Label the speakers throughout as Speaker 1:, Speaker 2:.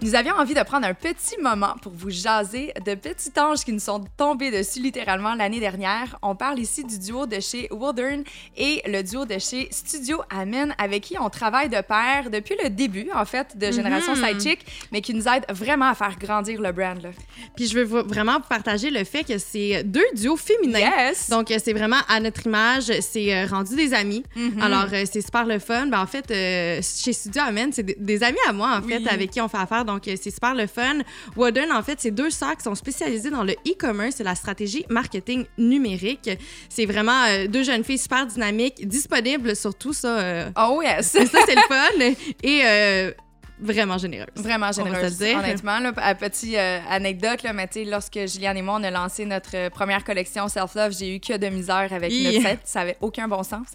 Speaker 1: Nous avions envie de prendre un petit moment pour vous jaser de petits anges qui nous sont tombés dessus littéralement l'année dernière. On parle ici du duo de chez Wildern et le duo de chez Studio Amen avec qui on travaille de pair depuis le début en fait de Génération
Speaker 2: Mhm.
Speaker 1: Sidechick, mais qui nous aide vraiment à faire grandir le brand. Là.
Speaker 2: Puis je veux vraiment partager le fait que c'est deux duos féminins.
Speaker 1: Yes!
Speaker 2: Donc, euh, c'est vraiment à notre image, c'est euh, rendu des amis.
Speaker 1: Mhm.
Speaker 2: Alors, euh, c'est super le fun. Ben, en fait, euh, chez Studio Amen, c'est des, des amis à moi, en
Speaker 1: Oui.
Speaker 2: fait, avec qui on fait affaire. Donc, euh, c'est super le fun. Wooden, en fait, c'est deux sœurs qui sont spécialisées dans le e-commerce et la stratégie marketing numérique. C'est vraiment euh, deux jeunes filles super dynamiques, disponibles sur tout ça. euh,
Speaker 1: Oh yes!
Speaker 2: ça, c'est le fun. Et vraiment généreuses.
Speaker 1: Vraiment généreuse, honnêtement. Là, à petite euh, anecdote, là, mais tu sais, lorsque Juliane et moi, on a lancé notre euh, première collection Self-Love, j'ai eu que de misère avec
Speaker 2: Hi.
Speaker 1: notre site. Ça avait aucun bon sens.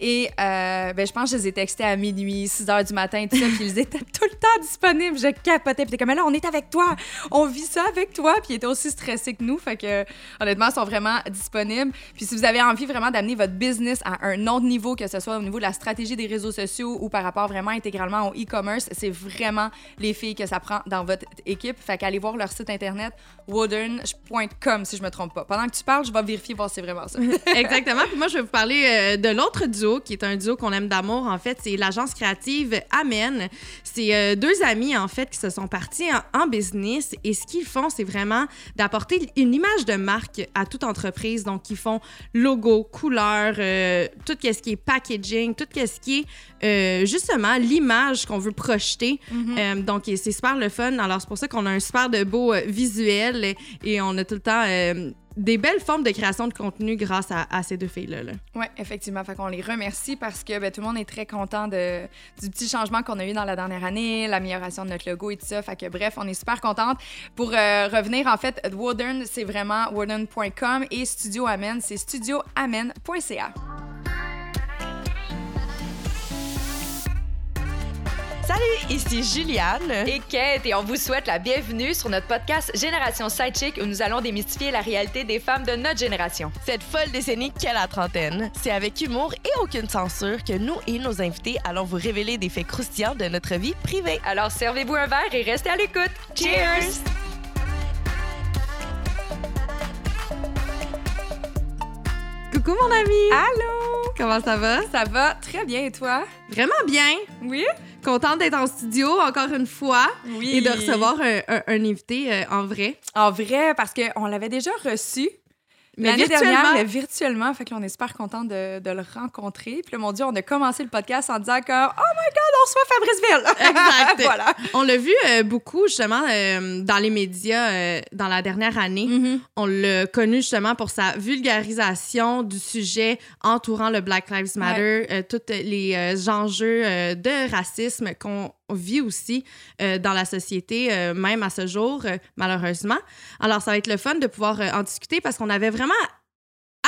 Speaker 1: Et euh, ben, je pense que je les ai textés à minuit, 6 heures du matin, tout ça, puis ils étaient tout le temps disponibles. Je capotais. Puis comme, Mais là, on est avec toi. On vit ça avec toi. Puis ils étaient aussi stressés que nous. Fait que, honnêtement, ils sont vraiment disponibles. Puis si vous avez envie vraiment d'amener votre business à un autre niveau, que ce soit au niveau de la stratégie des réseaux sociaux ou par rapport vraiment intégralement au e-commerce, c'est vraiment les filles que ça prend dans votre équipe. Fait qu'allez voir leur site internet wooden.com si je me trompe pas. Pendant que tu parles, je vais vérifier voir si c'est vraiment ça.
Speaker 2: Exactement. Puis moi, je vais vous parler euh, de l'autre duo, qui est un duo qu'on aime d'amour, en fait. C'est l'agence créative Amen. C'est euh, deux amis, en fait, qui se sont partis en, business. Et ce qu'ils font, c'est vraiment d'apporter une image de marque à toute entreprise. Donc, ils font logo, couleur, euh, tout ce qui est packaging, tout ce qui est justement l'image qu'on veut projeter. Euh, donc, c'est super le fun. Alors, c'est pour ça qu'on a un super de beau euh, visuel et, et on a tout le temps euh, des belles formes de création de contenu grâce à, à ces deux filles-là. là.
Speaker 1: Oui, effectivement. Fait qu'on les remercie parce que ben, tout le monde est très content de, du petit changement qu'on a eu dans la dernière année, l'amélioration de notre logo et tout ça. Fait que bref, on est super contente. Pour euh, revenir, en fait, Wooden, c'est vraiment wooden.com et Studio Amen, c'est studioamen.ca.
Speaker 3: Salut, ici Juliane.
Speaker 4: et Kate, et on vous souhaite la bienvenue sur notre podcast Génération Sidechick où nous allons démystifier la réalité des femmes de notre génération.
Speaker 3: Cette folle décennie qu'est la trentaine, c'est avec humour et aucune censure que nous et nos invités allons vous révéler des faits croustillants de notre vie privée.
Speaker 4: Alors servez-vous un verre et restez à l'écoute. Cheers!
Speaker 2: Coucou mon ami!
Speaker 1: Allô?
Speaker 2: Comment ça va?
Speaker 1: Ça va très bien et toi?
Speaker 2: Vraiment bien!
Speaker 1: Oui?
Speaker 2: Contente d'être en studio encore une fois
Speaker 1: Oui.
Speaker 2: et de recevoir un, un- un invité euh, en vrai.
Speaker 1: En vrai, parce qu'on l'avait déjà reçu.
Speaker 2: Mais
Speaker 1: L'année
Speaker 2: virtuellement.
Speaker 1: dernière, mais virtuellement. Fait que là, on est super content de, de le rencontrer. Puis là, mon Dieu, on a commencé le podcast en disant comme « Oh my God, on reçoit Fabrice Ville! »
Speaker 2: Exact.
Speaker 1: voilà.
Speaker 2: On l'a vu euh, beaucoup justement euh, dans les médias euh, dans la dernière année.
Speaker 1: Mm-hmm.
Speaker 2: On l'a connu justement pour sa vulgarisation du sujet entourant le Black Lives Matter, euh, tous les enjeux de racisme qu'on vit aussi euh, dans la société, euh, même à ce jour, euh, malheureusement. Alors, ça va être le fun de pouvoir en discuter parce qu'on avait vraiment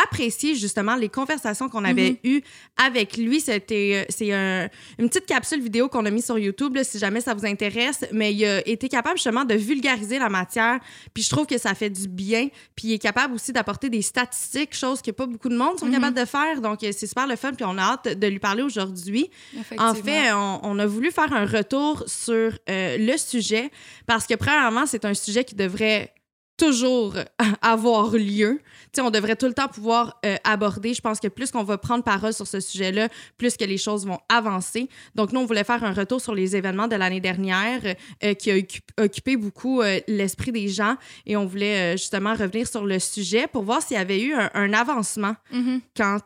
Speaker 2: apprécié justement les conversations qu'on avait eues avec lui. C'était euh, c'est un- une petite capsule vidéo qu'on a mis sur YouTube là, si jamais ça vous intéresse, mais il a été capable justement de vulgariser la matière, puis je trouve que ça fait du bien, puis il est capable aussi d'apporter des statistiques, chose que pas beaucoup de monde sont
Speaker 1: Mhm.
Speaker 2: capables de faire. Donc euh, c'est super le fun, puis on a hâte de lui parler aujourd'hui. En fait, on, on a voulu faire un retour sur euh, le sujet parce que, premièrement, c'est un sujet qui devrait toujours avoir lieu. Tu sais, on devrait tout le temps pouvoir euh, aborder. Je pense que plus qu'on va prendre parole sur ce sujet-là, plus que les choses vont avancer. Donc, nous, on voulait faire un retour sur les événements de l'année dernière euh, qui a occu- occupé beaucoup euh, l'esprit des gens et on voulait justement revenir sur le sujet pour voir s'il y avait eu un, un avancement
Speaker 1: Mhm.
Speaker 2: quant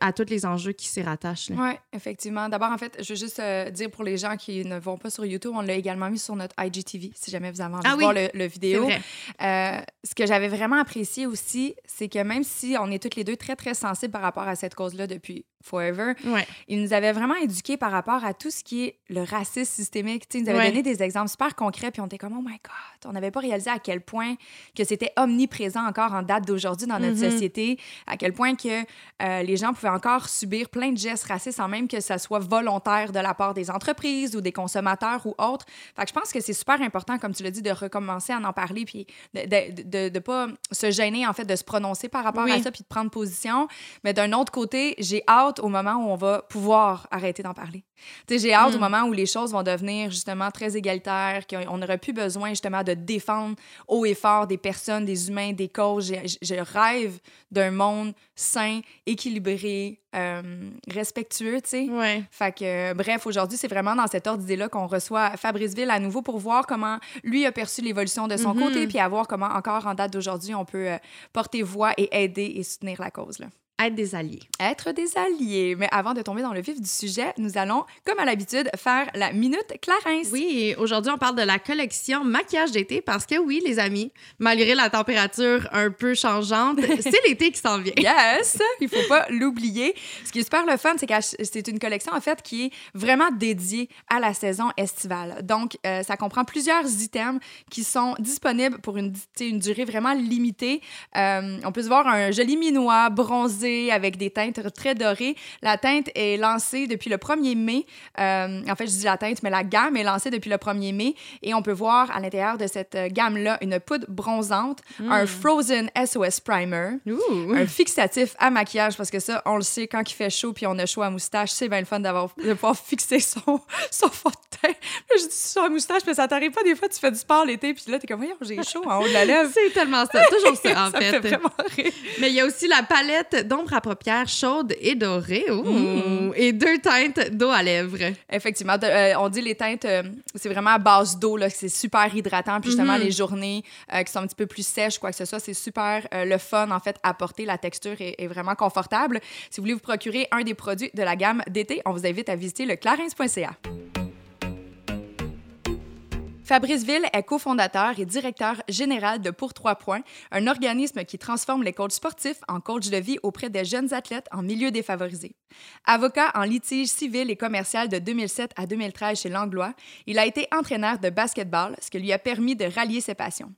Speaker 2: à tous les enjeux qui s'y rattachent.
Speaker 1: Oui, effectivement. D'abord, en fait, je veux juste dire pour les gens qui ne vont pas sur YouTube, on l'a également mis sur notre IGTV, si jamais vous avez envie
Speaker 2: Ah
Speaker 1: de
Speaker 2: oui,
Speaker 1: voir le, le vidéo. Euh, ce que j'avais vraiment apprécié aussi, c'est que même si on est toutes les deux très, très sensibles par rapport à cette cause-là depuis forever,
Speaker 2: Ouais.
Speaker 1: il nous avait vraiment éduqués par rapport à tout ce qui est le racisme systémique. Tu sais, il nous avait
Speaker 2: Ouais.
Speaker 1: donné des exemples super concrets, puis on était comme, oh my God, on n'avait pas réalisé à quel point que c'était omniprésent encore en date d'aujourd'hui dans notre
Speaker 2: Mhm.
Speaker 1: société, à quel point que euh, les gens pouvaient encore subir plein de gestes racistes sans même que ça soit volontaire de la part des entreprises ou des consommateurs ou autres. Fait que je pense que c'est super important, comme tu l'as dit, de recommencer à en parler puis de- ne pas se gêner, en fait, de se prononcer par rapport
Speaker 2: Oui.
Speaker 1: à ça puis de prendre position. Mais d'un autre côté, j'ai hâte au moment où on va pouvoir arrêter d'en parler. J'ai hâte
Speaker 2: Mm.
Speaker 1: au moment où les choses vont devenir justement très égalitaires, qu'on n'aurait plus besoin justement de défendre haut et fort des personnes, des humains, des causes. Je rêve d'un monde sain, équilibré, euh, respectueux, tu sais.
Speaker 2: Ouais.
Speaker 1: Fait que, euh, bref, aujourd'hui, c'est vraiment dans cet ordre d'idée-là qu'on reçoit Fabrice Ville à nouveau pour voir comment lui a perçu l'évolution de son
Speaker 2: Mhm.
Speaker 1: côté, puis à voir comment, encore en date d'aujourd'hui, on peut euh, porter voix et aider et soutenir la cause. Là.
Speaker 2: Être des alliés.
Speaker 1: Être des alliés. Mais avant de tomber dans le vif du sujet, nous allons, comme à l'habitude, faire la Minute Clarence.
Speaker 2: Oui, aujourd'hui, on parle de la collection maquillage d'été parce que oui, les amis, malgré la température un peu changeante, c'est l'été qui s'en vient.
Speaker 1: Yes, il faut pas l'oublier. Ce qui est super le fun, c'est que c'est une collection en fait qui est vraiment dédiée à la saison estivale. Donc, euh, ça comprend plusieurs items qui sont disponibles pour une durée vraiment limitée. Euh, on peut se voir un joli minois bronzé avec des teintes très dorées. La teinte est lancée depuis le 1er mai. Euh, en fait, je dis la teinte, mais la gamme est lancée depuis le 1er mai et on peut voir à l'intérieur de cette gamme-là une poudre bronzante, un Frozen SOS Primer,
Speaker 2: Ouh.
Speaker 1: un fixatif à maquillage parce que ça, on le sait, quand il fait chaud puis on a chaud à moustache, c'est bien le fun d'avoir, de pouvoir fixer son, son fond de teint. Je dis sur la moustache, mais ça t'arrive pas des fois, tu fais du sport l'été puis là, t'es comme, voyons, j'ai chaud en haut de la lèvre.
Speaker 2: C'est tellement ça, toujours ça en
Speaker 1: ça
Speaker 2: fait.
Speaker 1: fait vraiment rire.
Speaker 2: Mais il y a aussi la palette d'ombre à paupières chaude et dorée Ouh.
Speaker 1: Mm.
Speaker 2: et deux teintes d'eau à lèvres.
Speaker 1: Effectivement, de- euh, on dit les teintes, euh, c'est vraiment à base d'eau, c'est super hydratant. Puis justement,
Speaker 2: Mhm.
Speaker 1: les journées euh, qui sont un petit peu plus sèches, quoi que ce soit, c'est super le fun, en fait, à porter. La texture est, est vraiment confortable. Si vous voulez vous procurer un des produits de la gamme d'été, on vous invite à visiter le clarins.ca. Fabrice Ville est cofondateur et directeur général de Pour Trois Points, un organisme qui transforme les coachs sportifs en coachs de vie auprès des jeunes athlètes en milieu défavorisé. Avocat en litige civil et commercial de 2007 à 2013 chez Langlois, il a été entraîneur de basketball, ce qui lui a permis de rallier ses passions.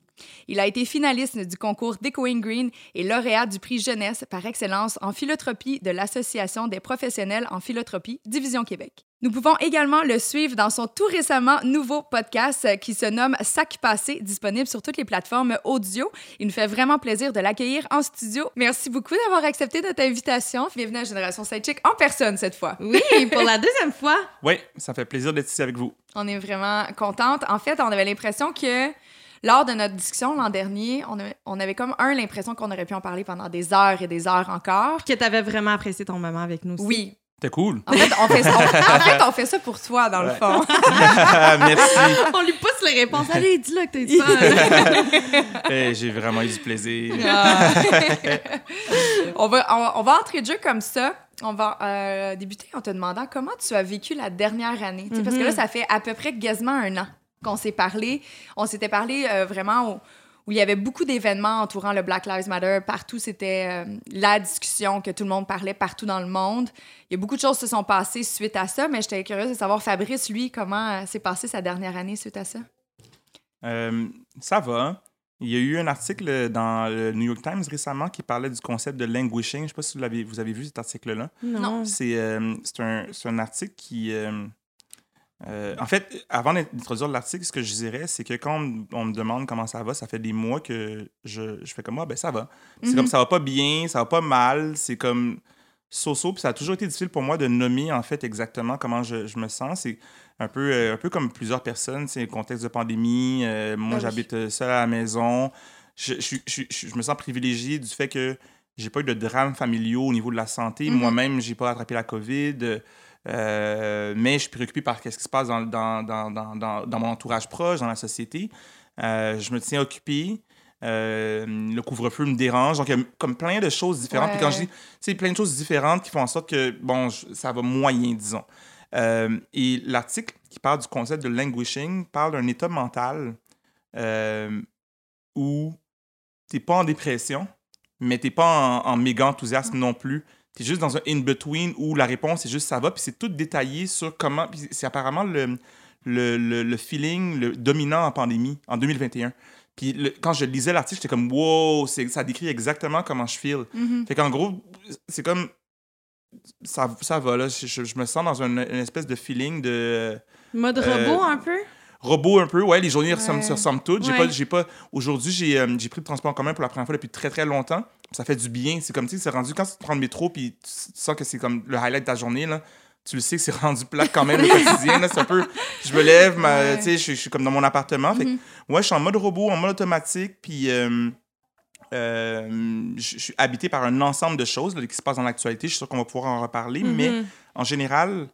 Speaker 1: Il a été finaliste du concours Decoing Green et lauréat du prix jeunesse par excellence en philotropie de l'Association des professionnels en philotropie, Division Québec. Nous pouvons également le suivre dans son tout récemment nouveau podcast euh, qui se nomme Sac passé, disponible sur toutes les plateformes audio. Il nous fait vraiment plaisir de l'accueillir en studio. Merci beaucoup d'avoir accepté notre invitation. Bienvenue à Génération Sidechick en personne cette fois.
Speaker 2: Oui, pour la deuxième fois.
Speaker 5: Oui, ça fait plaisir d'être ici avec vous.
Speaker 1: On est vraiment contente. En fait, on avait l'impression que lors de notre discussion l'an dernier, on avait, on avait comme un l'impression qu'on aurait pu en parler pendant des heures et des heures encore.
Speaker 2: Que t'avais vraiment apprécié ton moment avec nous aussi.
Speaker 1: Oui.
Speaker 5: C'était cool.
Speaker 1: En fait, on fait ça, on, en fait, on fait ça pour toi, dans le fond.
Speaker 5: Merci.
Speaker 2: On lui pousse les réponses. Allez, dis-le que t'es dit ça.
Speaker 5: Eh, J'ai vraiment eu du plaisir.
Speaker 1: Ah. on, va, on, on va entrer de jeu comme ça. On va euh, débuter en te demandant comment tu as vécu la dernière année. Parce que là, ça fait à peu près quasiment un an qu'on s'est parlé. On s'était parlé euh, vraiment au- où il y avait beaucoup d'événements entourant le Black Lives Matter. Partout, c'était euh, la discussion que tout le monde parlait partout dans le monde. Il y a beaucoup de choses qui se sont passées suite à ça, mais j'étais curieuse de savoir, Fabrice, lui, comment euh, s'est passé sa dernière année suite à ça?
Speaker 5: Euh, ça va. Il y a eu un article dans le New York Times récemment qui parlait du concept de languishing. Je ne sais pas si vous, avez vu cet article-là.
Speaker 2: Non.
Speaker 5: C'est euh, c'est un, c'est un article qui. Euh, en fait, avant d'introduire l'article, ce que je dirais, c'est que quand on, on me demande comment ça va, ça fait des mois que je, je fais comme moi, ben ça va. C'est
Speaker 1: Mhm.
Speaker 5: comme ça va pas bien, ça va pas mal, c'est comme so-so. Puis ça a toujours été difficile pour moi de nommer en fait exactement comment je, je me sens. C'est un peu, euh, un peu comme plusieurs personnes, c'est un contexte de pandémie. euh, moi,
Speaker 1: oui.
Speaker 5: j'habite seul à la maison. Je, je me sens privilégié du fait que j'ai pas eu de drames familiaux au niveau de la santé.
Speaker 1: Mhm.
Speaker 5: Moi-même, j'ai pas attrapé la COVID. Euh, mais je suis préoccupé par ce qui se passe dans, dans, dans, dans, mon entourage proche, dans la société. Euh, je me tiens occupé. Euh, le couvre-feu me dérange. Donc, il y a comme plein de choses différentes. Puis quand je dis, tu sais, plein de choses différentes qui font en sorte que, bon, je- ça va moyen, disons. Euh, et l'article qui parle du concept de languishing parle d'un état mental euh, où t'es pas en dépression, mais t'es pas en, en méga enthousiasme non plus. T'es juste dans un in-between où la réponse est juste ça va, puis c'est tout détaillé sur comment. Puis c'est apparemment le, le, le, le feeling le dominant en pandémie en 2021. Puis le- quand je lisais l'article, j'étais comme wow, ça décrit exactement comment je feel.
Speaker 1: Mhm.
Speaker 5: Fait qu'en gros, c'est comme. Ça, ça va, là. Je, je- je me sens dans une, une espèce de feeling de.
Speaker 2: Mode
Speaker 5: Euh,
Speaker 2: robot un peu?
Speaker 5: Robot un peu, ouais, les journées
Speaker 1: Ouais.
Speaker 5: se ressemblent toutes. J'ai
Speaker 2: Ouais.
Speaker 5: pas, j'ai pas, aujourd'hui, j'ai euh, j'ai pris le transport en commun pour la première fois depuis très très longtemps. Ça fait du bien. C'est comme, tu sais, c'est rendu quand tu prends le métro puis tu sens que c'est comme le highlight de ta journée, là. Tu le sais que c'est rendu plat quand même le quotidien, là. C'est un peu, je me lève, ma-
Speaker 1: Ouais.
Speaker 5: tu sais, je, je suis comme dans mon appartement. Fait ouais, je suis en mode robot, en mode automatique, puis euh, euh, je je suis habité par un ensemble de choses là, qui se passent dans l'actualité. Je suis sûr qu'on va pouvoir en reparler, mais
Speaker 2: Mhm.
Speaker 5: en général,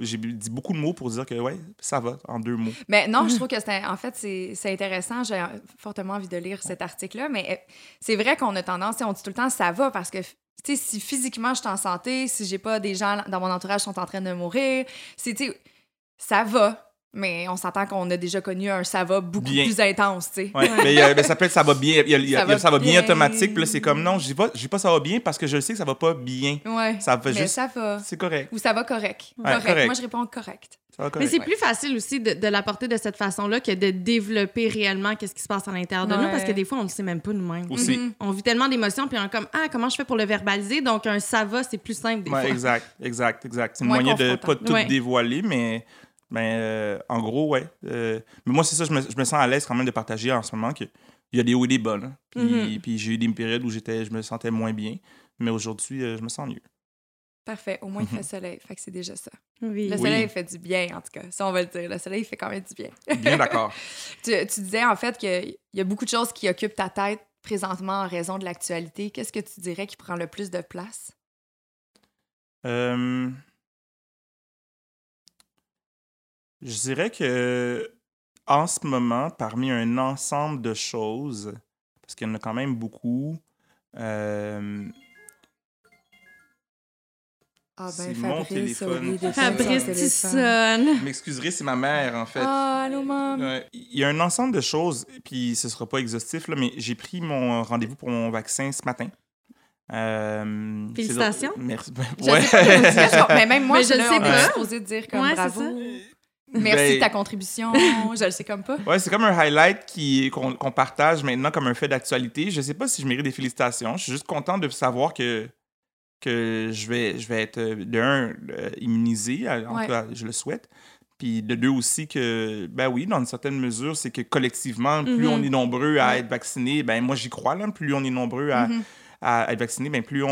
Speaker 5: j'ai dit beaucoup de mots pour dire que, ouais, ça va, en deux mots.
Speaker 1: Mais non, je trouve que c'est en fait c'est c'est intéressant. J'ai fortement envie de lire cet article-là, mais euh, c'est vrai qu'on a tendance, on dit tout le temps ça va parce que tu sais si physiquement je suis en santé, si j'ai pas des gens dans mon entourage qui sont en train de mourir, c'est ça va. Mais on s'entend qu'on a déjà connu un ça va beaucoup
Speaker 5: Bien.
Speaker 1: plus intense, tu sais.
Speaker 5: Ouais, mais, euh, mais ça peut être ça va bien. Il y a,
Speaker 1: Ça
Speaker 5: il y a
Speaker 1: va
Speaker 5: ça va bien
Speaker 1: bien.
Speaker 5: automatique. Puis là, c'est comme non, je dis pas, je dis pas ça va bien parce que je sais que ça va pas bien.
Speaker 1: Ouais.
Speaker 5: Ça va
Speaker 1: mais
Speaker 5: juste.
Speaker 1: ça va.
Speaker 5: C'est correct.
Speaker 1: Ou ça va correct.
Speaker 5: Ouais,
Speaker 1: correct.
Speaker 5: correct.
Speaker 1: Moi, je réponds correct.
Speaker 5: Ça va
Speaker 2: Mais
Speaker 5: correct.
Speaker 2: c'est plus facile aussi de, de l'apporter de cette façon-là que de développer réellement qu'est-ce qui se passe à l'intérieur de nous parce que des fois, on ne le sait même pas nous-mêmes.
Speaker 5: Aussi.
Speaker 1: Mhm.
Speaker 2: On vit tellement d'émotions puis on est comme ah comment je fais pour le verbaliser donc un ça va c'est plus simple des
Speaker 5: Ouais,
Speaker 2: fois.
Speaker 5: exact, exact, exact. C'est une moyen de pas tout
Speaker 2: Ouais.
Speaker 5: dévoiler, mais, mais euh, en gros, ouais. Euh, mais moi, c'est ça, je me, je me sens à l'aise quand même de partager en ce moment que il y a des hauts et des bas. Puis,
Speaker 2: Mhm.
Speaker 5: puis j'ai eu des périodes où j'étais, je me sentais moins bien, mais aujourd'hui, euh, je me sens mieux.
Speaker 1: Parfait. Au moins, il
Speaker 5: Mhm.
Speaker 1: fait soleil. Fait que c'est déjà ça.
Speaker 2: Oui.
Speaker 1: Le
Speaker 5: Oui.
Speaker 1: soleil fait du bien, en tout cas. Ça, on va le dire. Le soleil fait quand même du bien.
Speaker 5: Bien d'accord.
Speaker 1: Tu, tu disais en fait qu'il y a beaucoup de choses qui occupent ta tête présentement en raison de l'actualité. Qu'est-ce que tu dirais qui prend le plus de place?
Speaker 5: Euh, je dirais que en ce moment, parmi un ensemble de choses, parce qu'il y en a quand même beaucoup, euh,
Speaker 1: Ah
Speaker 5: C'est mon téléphone.
Speaker 2: Fabrice Tissonne.
Speaker 5: m'excuserez, c'est ma mère en fait.
Speaker 1: Ah, allô, maman.
Speaker 5: Il y a un ensemble de choses, puis ce sera pas exhaustif, là, mais j'ai pris mon rendez-vous pour mon vaccin ce matin. Euh,
Speaker 2: Félicitations.
Speaker 5: Merci.
Speaker 1: Je
Speaker 5: Ouais.
Speaker 1: Mais même moi,
Speaker 2: Mais
Speaker 1: je
Speaker 2: je le sais pas.
Speaker 1: supposé dire comme
Speaker 2: Ouais,
Speaker 1: bravo. Merci
Speaker 5: Ben,
Speaker 1: de ta contribution. je le sais comme pas.
Speaker 5: Ouais, c'est comme un highlight qui- qu'on qu'on partage maintenant comme un fait d'actualité. Je sais pas si je mérite des félicitations. Je suis juste content de savoir que, que je, vais, je vais être, euh, de un, euh, immunisé, en
Speaker 1: Ouais.
Speaker 5: tout cas, je le souhaite. Puis de deux aussi que, ben oui, dans une certaine mesure, c'est que collectivement, plus
Speaker 2: Mhm.
Speaker 5: on est nombreux à
Speaker 1: Ouais.
Speaker 5: être vaccinés, ben moi j'y crois, là, plus on est nombreux à,
Speaker 1: Mhm.
Speaker 5: à être vaccinés, ben plus on,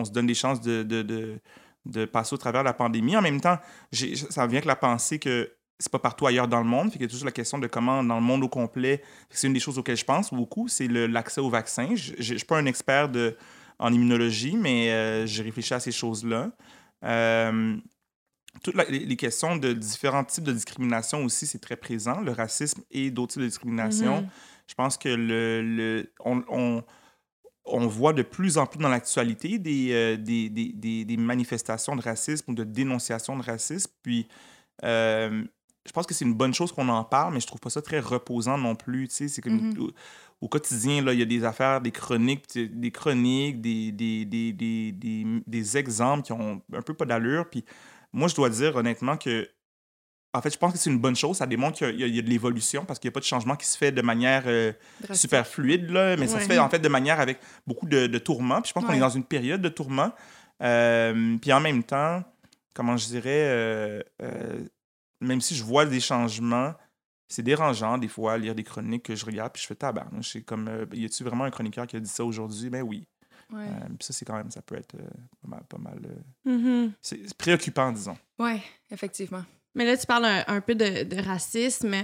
Speaker 5: on se donne des chances de, de, de, de passer au travers de la pandémie. En même temps, j'ai- ça vient que la pensée que c'est pas partout ailleurs dans le monde. Fait qu'il y a toujours la question de comment, dans le monde au complet, c'est une des choses auxquelles je pense beaucoup, c'est l'accès au vaccin. Je je suis pas un expert de, en immunologie, mais euh, j'ai réfléchi à ces choses-là. Euh, toutes la- les, questions de différents types de discrimination aussi, c'est très présent, le racisme et d'autres types de discrimination.
Speaker 2: Mhm.
Speaker 5: Je pense que le, le- on, on- on voit de plus en plus dans l'actualité des, euh, des, des, des- des manifestations de racisme ou de dénonciation de racisme. Puis, euh, je pense que c'est une bonne chose qu'on en parle, mais je trouve pas ça très reposant non plus. Tu sais, c'est comme
Speaker 1: Mhm.
Speaker 5: au, au quotidien, il y a des affaires, des chroniques, des chroniques, des, des, des, des, des, exemples qui ont un peu pas d'allure. Puis, moi, je dois dire honnêtement que en fait, je pense que c'est une bonne chose. Ça démontre qu'il y a- y de l'évolution parce qu'il n'y a pas de changement qui se fait de manière euh, super fluide, là, mais ça se fait en fait de manière avec beaucoup de, de tourments. Puis je pense qu'on est dans une période de tourments. Euh, puis en même temps, comment je dirais, euh, même si je vois des changements, c'est dérangeant des fois lire des chroniques que je regarde puis je fais tabac. Je sais comme, euh, y a-tu vraiment un chroniqueur qui a dit ça aujourd'hui? Ben oui.
Speaker 1: Ouais.
Speaker 5: Euh, puis ça, c'est quand même, ça peut être euh, pas mal, pas mal
Speaker 2: Mhm.
Speaker 5: c'est préoccupant, disons.
Speaker 1: Ouais, effectivement.
Speaker 2: Mais là, tu parles un, un peu de, de racisme.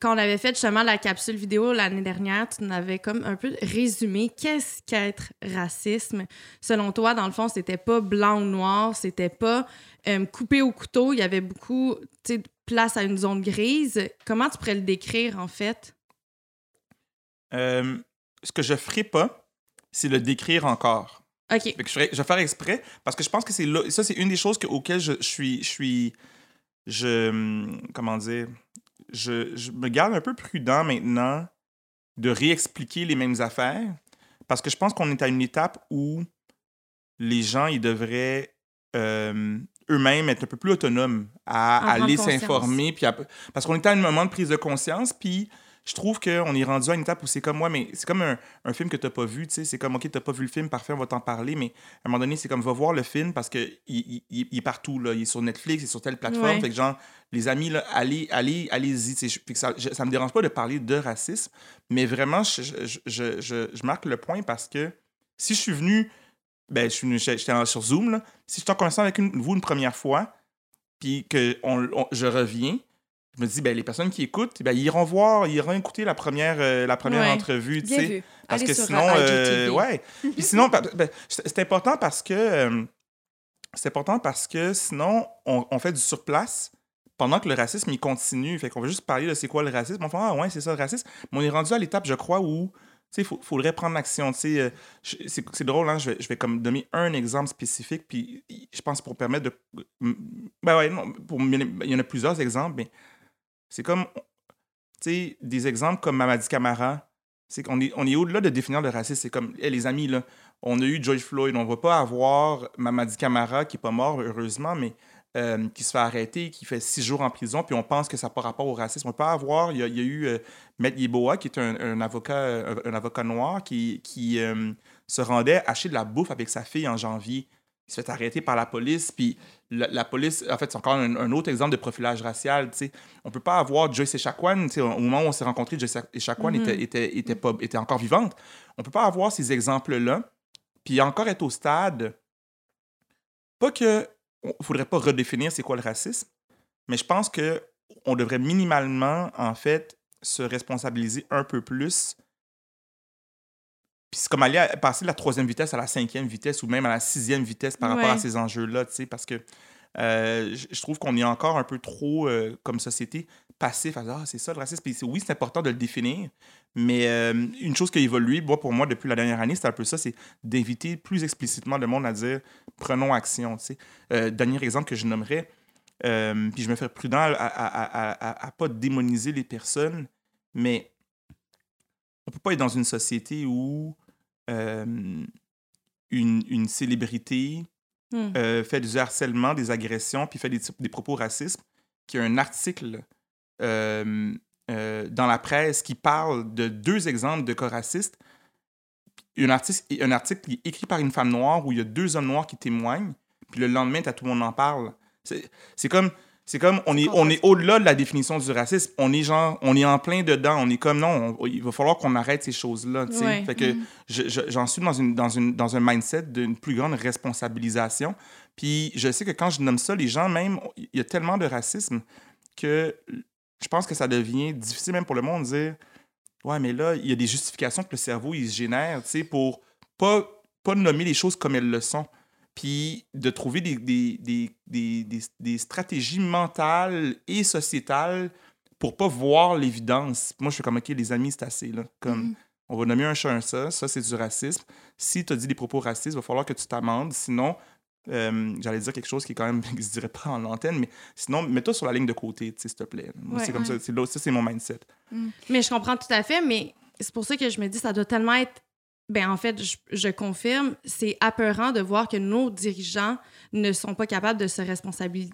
Speaker 2: Quand on avait fait justement la capsule vidéo l'année dernière, tu nous avais comme un peu résumé qu'est-ce qu'être racisme. Selon toi, dans le fond, c'était pas blanc ou noir, c'était pas euh, coupé au couteau. Il y avait beaucoup de place à une zone grise. Comment tu pourrais le décrire, en fait?
Speaker 5: Euh, ce que je ferai pas, c'est le décrire encore.
Speaker 2: OK.
Speaker 5: Fait que je, vais faire exprès parce que je pense que c'est là- ça c'est une des choses que- auxquelles je, je suis je suis je hum, comment dire je, je me garde un peu prudent maintenant de réexpliquer les mêmes affaires parce que je pense qu'on est à une étape où les gens ils devraient euh, eux-mêmes être un peu plus autonomes à aller s'informer puis à- parce qu'on est à un moment de prise de conscience puis je trouve qu'on est rendu à une étape où c'est comme, moi, mais c'est comme un, un film que tu n'as pas vu, tu sais. C'est comme, OK, tu n'as pas vu le film, parfait, on va t'en parler, mais à un moment donné, c'est comme, va voir le film parce qu'il il, il, il est partout, là. Il est sur Netflix, il est sur telle plateforme.
Speaker 2: Ouais.
Speaker 5: Fait que, genre, les amis, là, allez, allez, allez-y. Ça, je- ça me dérange pas de parler de racisme, mais vraiment, je, je, je, marque le point parce que si je suis venu, ben, je suis venu, j'étais sur Zoom, là. Si je suis en conversation avec une- vous une première fois, puis que on, on- je reviens, je me dis, ben, les personnes qui écoutent, ben, ils iront voir, ils iront écouter la première, euh, la première
Speaker 2: Ouais.
Speaker 5: entrevue, tu sais. Parce
Speaker 1: Allez
Speaker 5: que sinon,
Speaker 1: euh,
Speaker 5: euh, ouais. Puis sinon, ben, c'est important parce que euh, c'est important parce que sinon, on, on fait du surplace pendant que le racisme il continue. Fait qu'on va juste parler de c'est quoi le racisme. On fait ah ouais, c'est ça le racisme. Mais on est rendu à l'étape, je crois, où il faudrait prendre l'action. Euh, c'est c'est drôle, hein, je vais, je vais comme donner un exemple spécifique, puis je pense pour permettre de. Ben ouais, non, pour, il y en a plusieurs exemples, mais c'est comme, tu sais, des exemples comme Mamadi Camara. C'est qu'on est, on est au-delà de définir le racisme. C'est comme, hey, les amis, là, on a eu George Floyd, on va pas avoir Mamadi Camara qui est pas mort, heureusement, mais euh, qui se fait arrêter, qui fait six jours en prison, puis on pense que ça n'a pas rapport au racisme. On peut pas avoir, il y a, eu euh, Yeboah, qui est un, avocat, un, avocat noir, qui, qui euh, se rendait acheter de la bouffe avec sa fille en janvier. Il se fait arrêter par la police, puis la, la police, en fait, c'est encore un, un autre exemple de profilage racial, tu sais. On peut pas avoir Joyce Echaquan, tu sais, au moment où on s'est rencontrés, Joyce Echaquan
Speaker 2: Mhm.
Speaker 5: était, était, était, pas, était encore vivante. On peut pas avoir ces exemples-là, puis encore être au stade, pas que, on faudrait pas redéfinir c'est quoi le racisme, mais je pense que on devrait minimalement, en fait, se responsabiliser un peu plus. Puis c'est comme aller à- passer de la troisième vitesse à la cinquième vitesse ou même à la sixième vitesse par rapport à ces enjeux-là, tu sais, parce que euh, je trouve qu'on est encore un peu trop, euh, comme société, passif à dire, ah, c'est ça le racisme. Puis oui, c'est important de le définir, mais euh, une chose qui a évolué, moi, pour moi, depuis la dernière année, c'est un peu ça, c'est d'inviter plus explicitement le monde à dire, prenons action, tu sais. Dernier exemple que je nommerais, puis je me fais prudent à, à- à pas démoniser les personnes, mais on peut pas être dans une société où euh, une, une célébrité
Speaker 2: Hmm.
Speaker 5: euh, fait du harcèlement, des agressions, puis fait des, des propos racistes, qu'il y a un article euh, dans la presse qui parle de deux exemples de cas racistes. Un article, un article qui est écrit par une femme noire où il y a deux hommes noirs qui témoignent, puis le lendemain, tout le monde en parle. C'est c'est comme, c'est comme on est, on est au-delà de la définition du racisme. On est genre, on est en plein dedans. On est comme non, on- il va falloir qu'on arrête ces choses-là.
Speaker 2: Ouais.
Speaker 5: Fait que je- je- j'en suis dans, une, dans, une, dans un mindset d'une plus grande responsabilisation. Puis je sais que quand je nomme ça, les gens, même, il y a tellement de racisme que je pense que ça devient difficile même pour le monde de dire Ouais, mais là, il y a des justifications que le cerveau il se génère, tu sais, pour pas, pas nommer les choses comme elles le sont. Puis de trouver des, des, des, des, des, des stratégies mentales et sociétales pour pas voir l'évidence. Moi, je suis comme, OK, les amis, c'est assez, là. Comme, on va nommer un chat un ça, ça, c'est du racisme. Si tu as dit des propos racistes, il va falloir que tu t'amendes. Sinon, euh, j'allais dire quelque chose qui est quand même, qui se dirait pas en antenne, mais sinon, mets-toi sur la ligne de côté, s'il te plaît. Moi,
Speaker 2: Ouais.
Speaker 5: c'est comme ça, c'est ça, c'est mon mindset.
Speaker 2: Mais je comprends tout à fait, mais c'est pour ça que je me dis ça doit tellement être. Ben en fait, je, je confirme, c'est apeurant de voir que nos dirigeants ne sont pas capables de se responsabiliser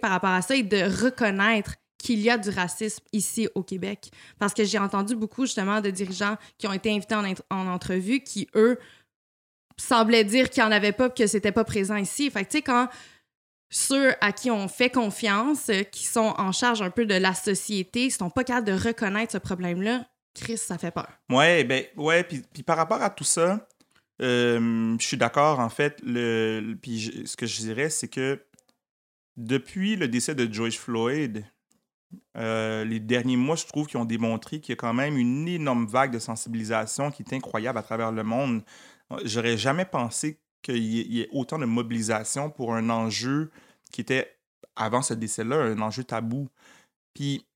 Speaker 2: par rapport à ça et de reconnaître qu'il y a du racisme ici au Québec. Parce que j'ai entendu beaucoup justement de dirigeants qui ont été invités en, en entrevue qui, eux, semblaient dire qu'il n'y en avait pas que c'était pas présent ici. Fait que tu sais, quand ceux à qui on fait confiance, euh, qui sont en charge un peu de la société, ne sont pas capables de reconnaître ce problème-là, Chris, ça fait peur.
Speaker 5: Ouais, ben, ouais, puis, par rapport à tout ça, euh, je suis d'accord, en fait. Le, puis ce que je dirais, c'est que depuis le décès de George Floyd, euh, les derniers mois, je trouve qu'ils ont démontré qu'il y a quand même une énorme vague de sensibilisation qui est incroyable à travers le monde. J'aurais jamais pensé qu'il y ait autant de mobilisation pour un enjeu qui était, avant ce décès-là, un enjeu tabou. Puis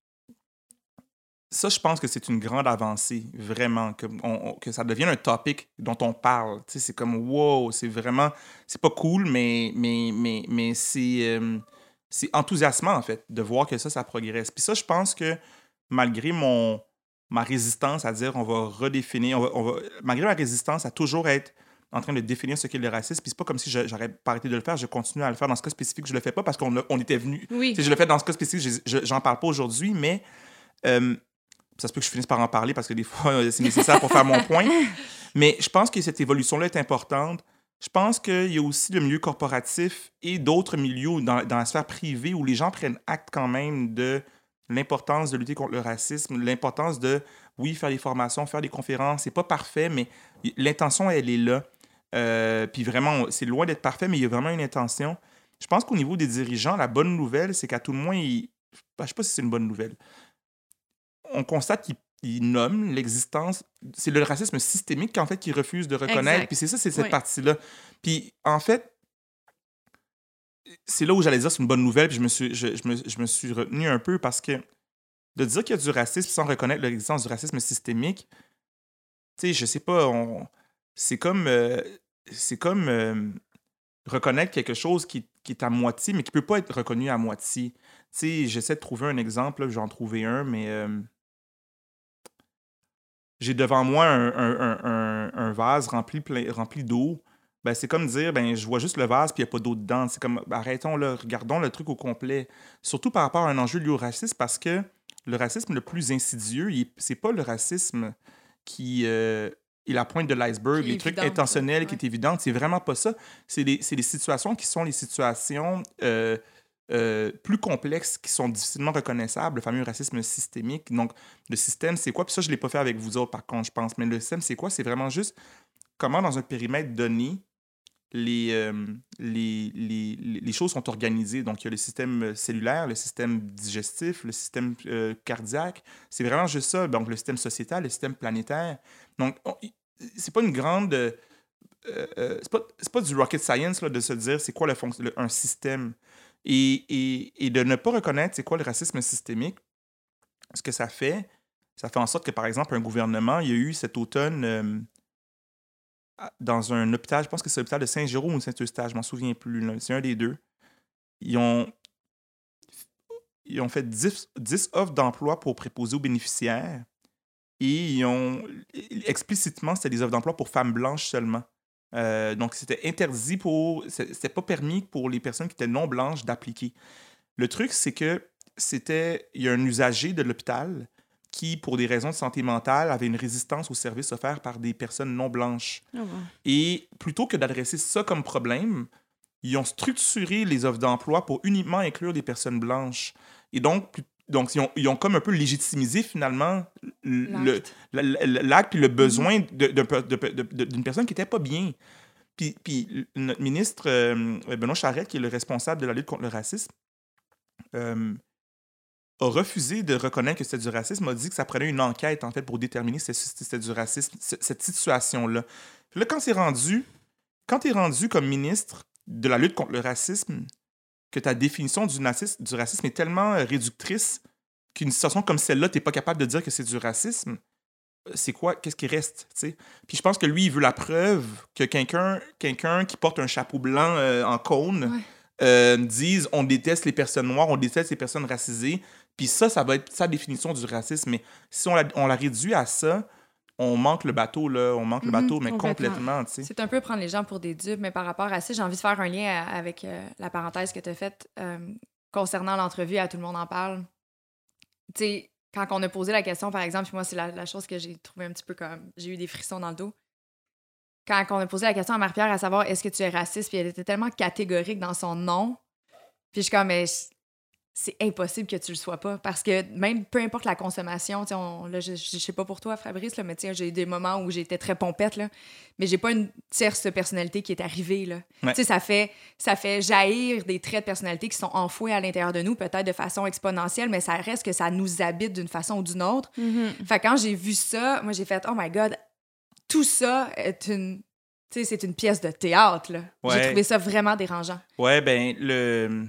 Speaker 5: ça, je pense que c'est une grande avancée, vraiment, que, on- on- que ça devienne un topic dont on parle. Tu sais, c'est comme, wow, c'est vraiment, c'est pas cool, mais, mais, mais, mais c'est, euh, c'est enthousiasmant, en fait, de voir que ça, ça progresse. Puis ça, je pense que malgré mon, ma résistance à dire on va redéfinir, on va, on va- malgré ma résistance à toujours être en train de définir ce qu'est le racisme, puis c'est pas comme si je- j'aurais pas arrêté de le faire, je continue à le faire. Dans ce cas spécifique, je le fais pas parce qu'on on était venu
Speaker 2: Oui.
Speaker 5: je le fais dans ce cas spécifique, je- je- j'en parle pas aujourd'hui, mais euh, ça se peut que je finisse par en parler parce que des fois, c'est nécessaire pour faire mon point. Mais je pense que cette évolution-là est importante. Je pense qu'il y a aussi le milieu corporatif et d'autres milieux dans, dans, la sphère privée où les gens prennent acte quand même de l'importance de lutter contre le racisme, l'importance de, oui, faire des formations, faire des conférences. C'est pas parfait, mais l'intention, elle est là. Euh, puis vraiment, c'est loin d'être parfait, mais il y a vraiment une intention. Je pense qu'au niveau des dirigeants, la bonne nouvelle, c'est qu'à tout le moins, ils... Je sais pas si c'est une bonne nouvelle. On constate qu'ils nomment l'existence. C'est le racisme systémique en fait qu'ils refusent de reconnaître. Puis c'est ça, c'est cette partie-là. Puis en fait, c'est là où j'allais dire c'est une bonne nouvelle. Puis je me suis, je, me, je me suis retenu un peu parce que de dire qu'il y a du racisme sans reconnaître l'existence du racisme systémique, tu sais, je sais pas, on... c'est comme. Euh, c'est comme euh, reconnaître quelque chose qui, qui, est à moitié, mais qui peut pas être reconnu à moitié. Tu sais, j'essaie de trouver un exemple, j'en trouver un, mais euh, j'ai devant moi un, un, un, un vase rempli, rempli d'eau. Ben, c'est comme dire, ben, je vois juste le vase puis il n'y a pas d'eau dedans. C'est comme, arrêtons là, regardons le truc au complet. Surtout par rapport à un enjeu lié au racisme, parce que le racisme le plus insidieux, c'est pas le racisme qui, euh, et la pointe de l'iceberg, les trucs intentionnels qui est évident. C'est vraiment pas ça. C'est les, les, situations qui sont les situations euh, euh, plus complexes, qui sont difficilement reconnaissables, le fameux racisme systémique. Donc, le système, c'est quoi? Puis ça, je ne l'ai pas fait avec vous autres, par contre, je pense. Mais le système, c'est quoi? C'est vraiment juste comment, dans un périmètre donné, les, euh, les, les, choses sont organisées. Donc, il y a le système cellulaire, le système digestif, le système cardiaque. C'est vraiment juste ça. Donc, le système sociétal, le système planétaire. Donc, c'est pas une grande. Euh, euh, c'est pas, pas, du rocket science là, de se dire c'est quoi le, un système. Et, de ne pas reconnaître c'est quoi le racisme systémique, ce que ça fait, ça fait en sorte que, par exemple, un gouvernement, il y a eu cet automne euh, dans un hôpital, je pense que c'est l'hôpital de Saint-Jérôme ou Saint-Eustache, je m'en souviens plus, c'est un des deux. Ils ont, ils ont fait 10, 10 offres d'emploi pour préposer aux bénéficiaires et ils ont explicitement, c'était des offres d'emploi pour femmes blanches seulement. Euh, donc, c'était interdit pour. C'était pas permis pour les personnes qui étaient non blanches d'appliquer. Le truc, c'est que c'était. Il y a un usager de l'hôpital qui, pour des raisons de santé mentale, avait une résistance aux services offerts par des personnes non blanches. Oh, et plutôt que d'adresser ça comme problème, ils ont structuré les offres d'emploi pour uniquement inclure des personnes blanches. Et donc, donc, ils ont, comme un peu légitimisé finalement l'acte et le mhm. besoin d'une personne qui n'était pas bien. Puis, puis notre ministre euh, Benoît Charette, qui est le responsable de la lutte contre le racisme, euh, a refusé de reconnaître que c'était du racisme, a dit que ça prenait une enquête en fait pour déterminer si c'était du racisme, cette situation-là. Là, quand c'est rendu, quand tu es rendu comme ministre de la lutte contre le racisme, que ta définition du, du racisme est tellement euh, réductrice qu'une situation comme celle-là, tu n'es pas capable de dire que c'est du racisme. Euh, c'est quoi? Qu'est-ce qui reste? Puis je pense que lui, il veut la preuve que quelqu'un quelqu'un qui porte un chapeau blanc euh, en cône dise on déteste les personnes noires, on déteste les personnes racisées. Puis ça, ça va être sa définition du racisme. Mais si on la, on la réduit à ça, on manque le bateau, là. On manque le mhm, bateau, mais complètement, tu sais.
Speaker 1: C'est un peu prendre les gens pour des dupes, mais par rapport à ça, j'ai envie de faire un lien avec euh, la parenthèse que tu as faite euh, concernant l'entrevue à Tout le monde en parle. Tu sais, quand on a posé la question, par exemple, puis moi, c'est la, chose que j'ai trouvé un petit peu comme... J'ai eu des frissons dans le dos. Quand on a posé la question à Marie-Pierre à savoir est-ce que tu es raciste, puis elle était tellement catégorique dans son nom. Puis je suis comme, mais c'est impossible que tu le sois pas. Parce que même peu importe la consommation, on, là, je, je, sais pas pour toi, Fabrice, là, mais j'ai eu des moments où j'étais très pompette, là, mais j'ai pas une tierce personnalité qui est arrivée. Là. Ça, fait, ça fait jaillir des traits de personnalité qui sont enfouis à l'intérieur de nous, peut-être de façon exponentielle, mais ça reste que ça nous habite d'une façon ou d'une autre. Mm-hmm. Fait quand j'ai vu ça, moi, j'ai fait « Oh my God! » Tout ça est une c'est une pièce de théâtre. J'ai trouvé ça vraiment dérangeant.
Speaker 5: Ouais, ben le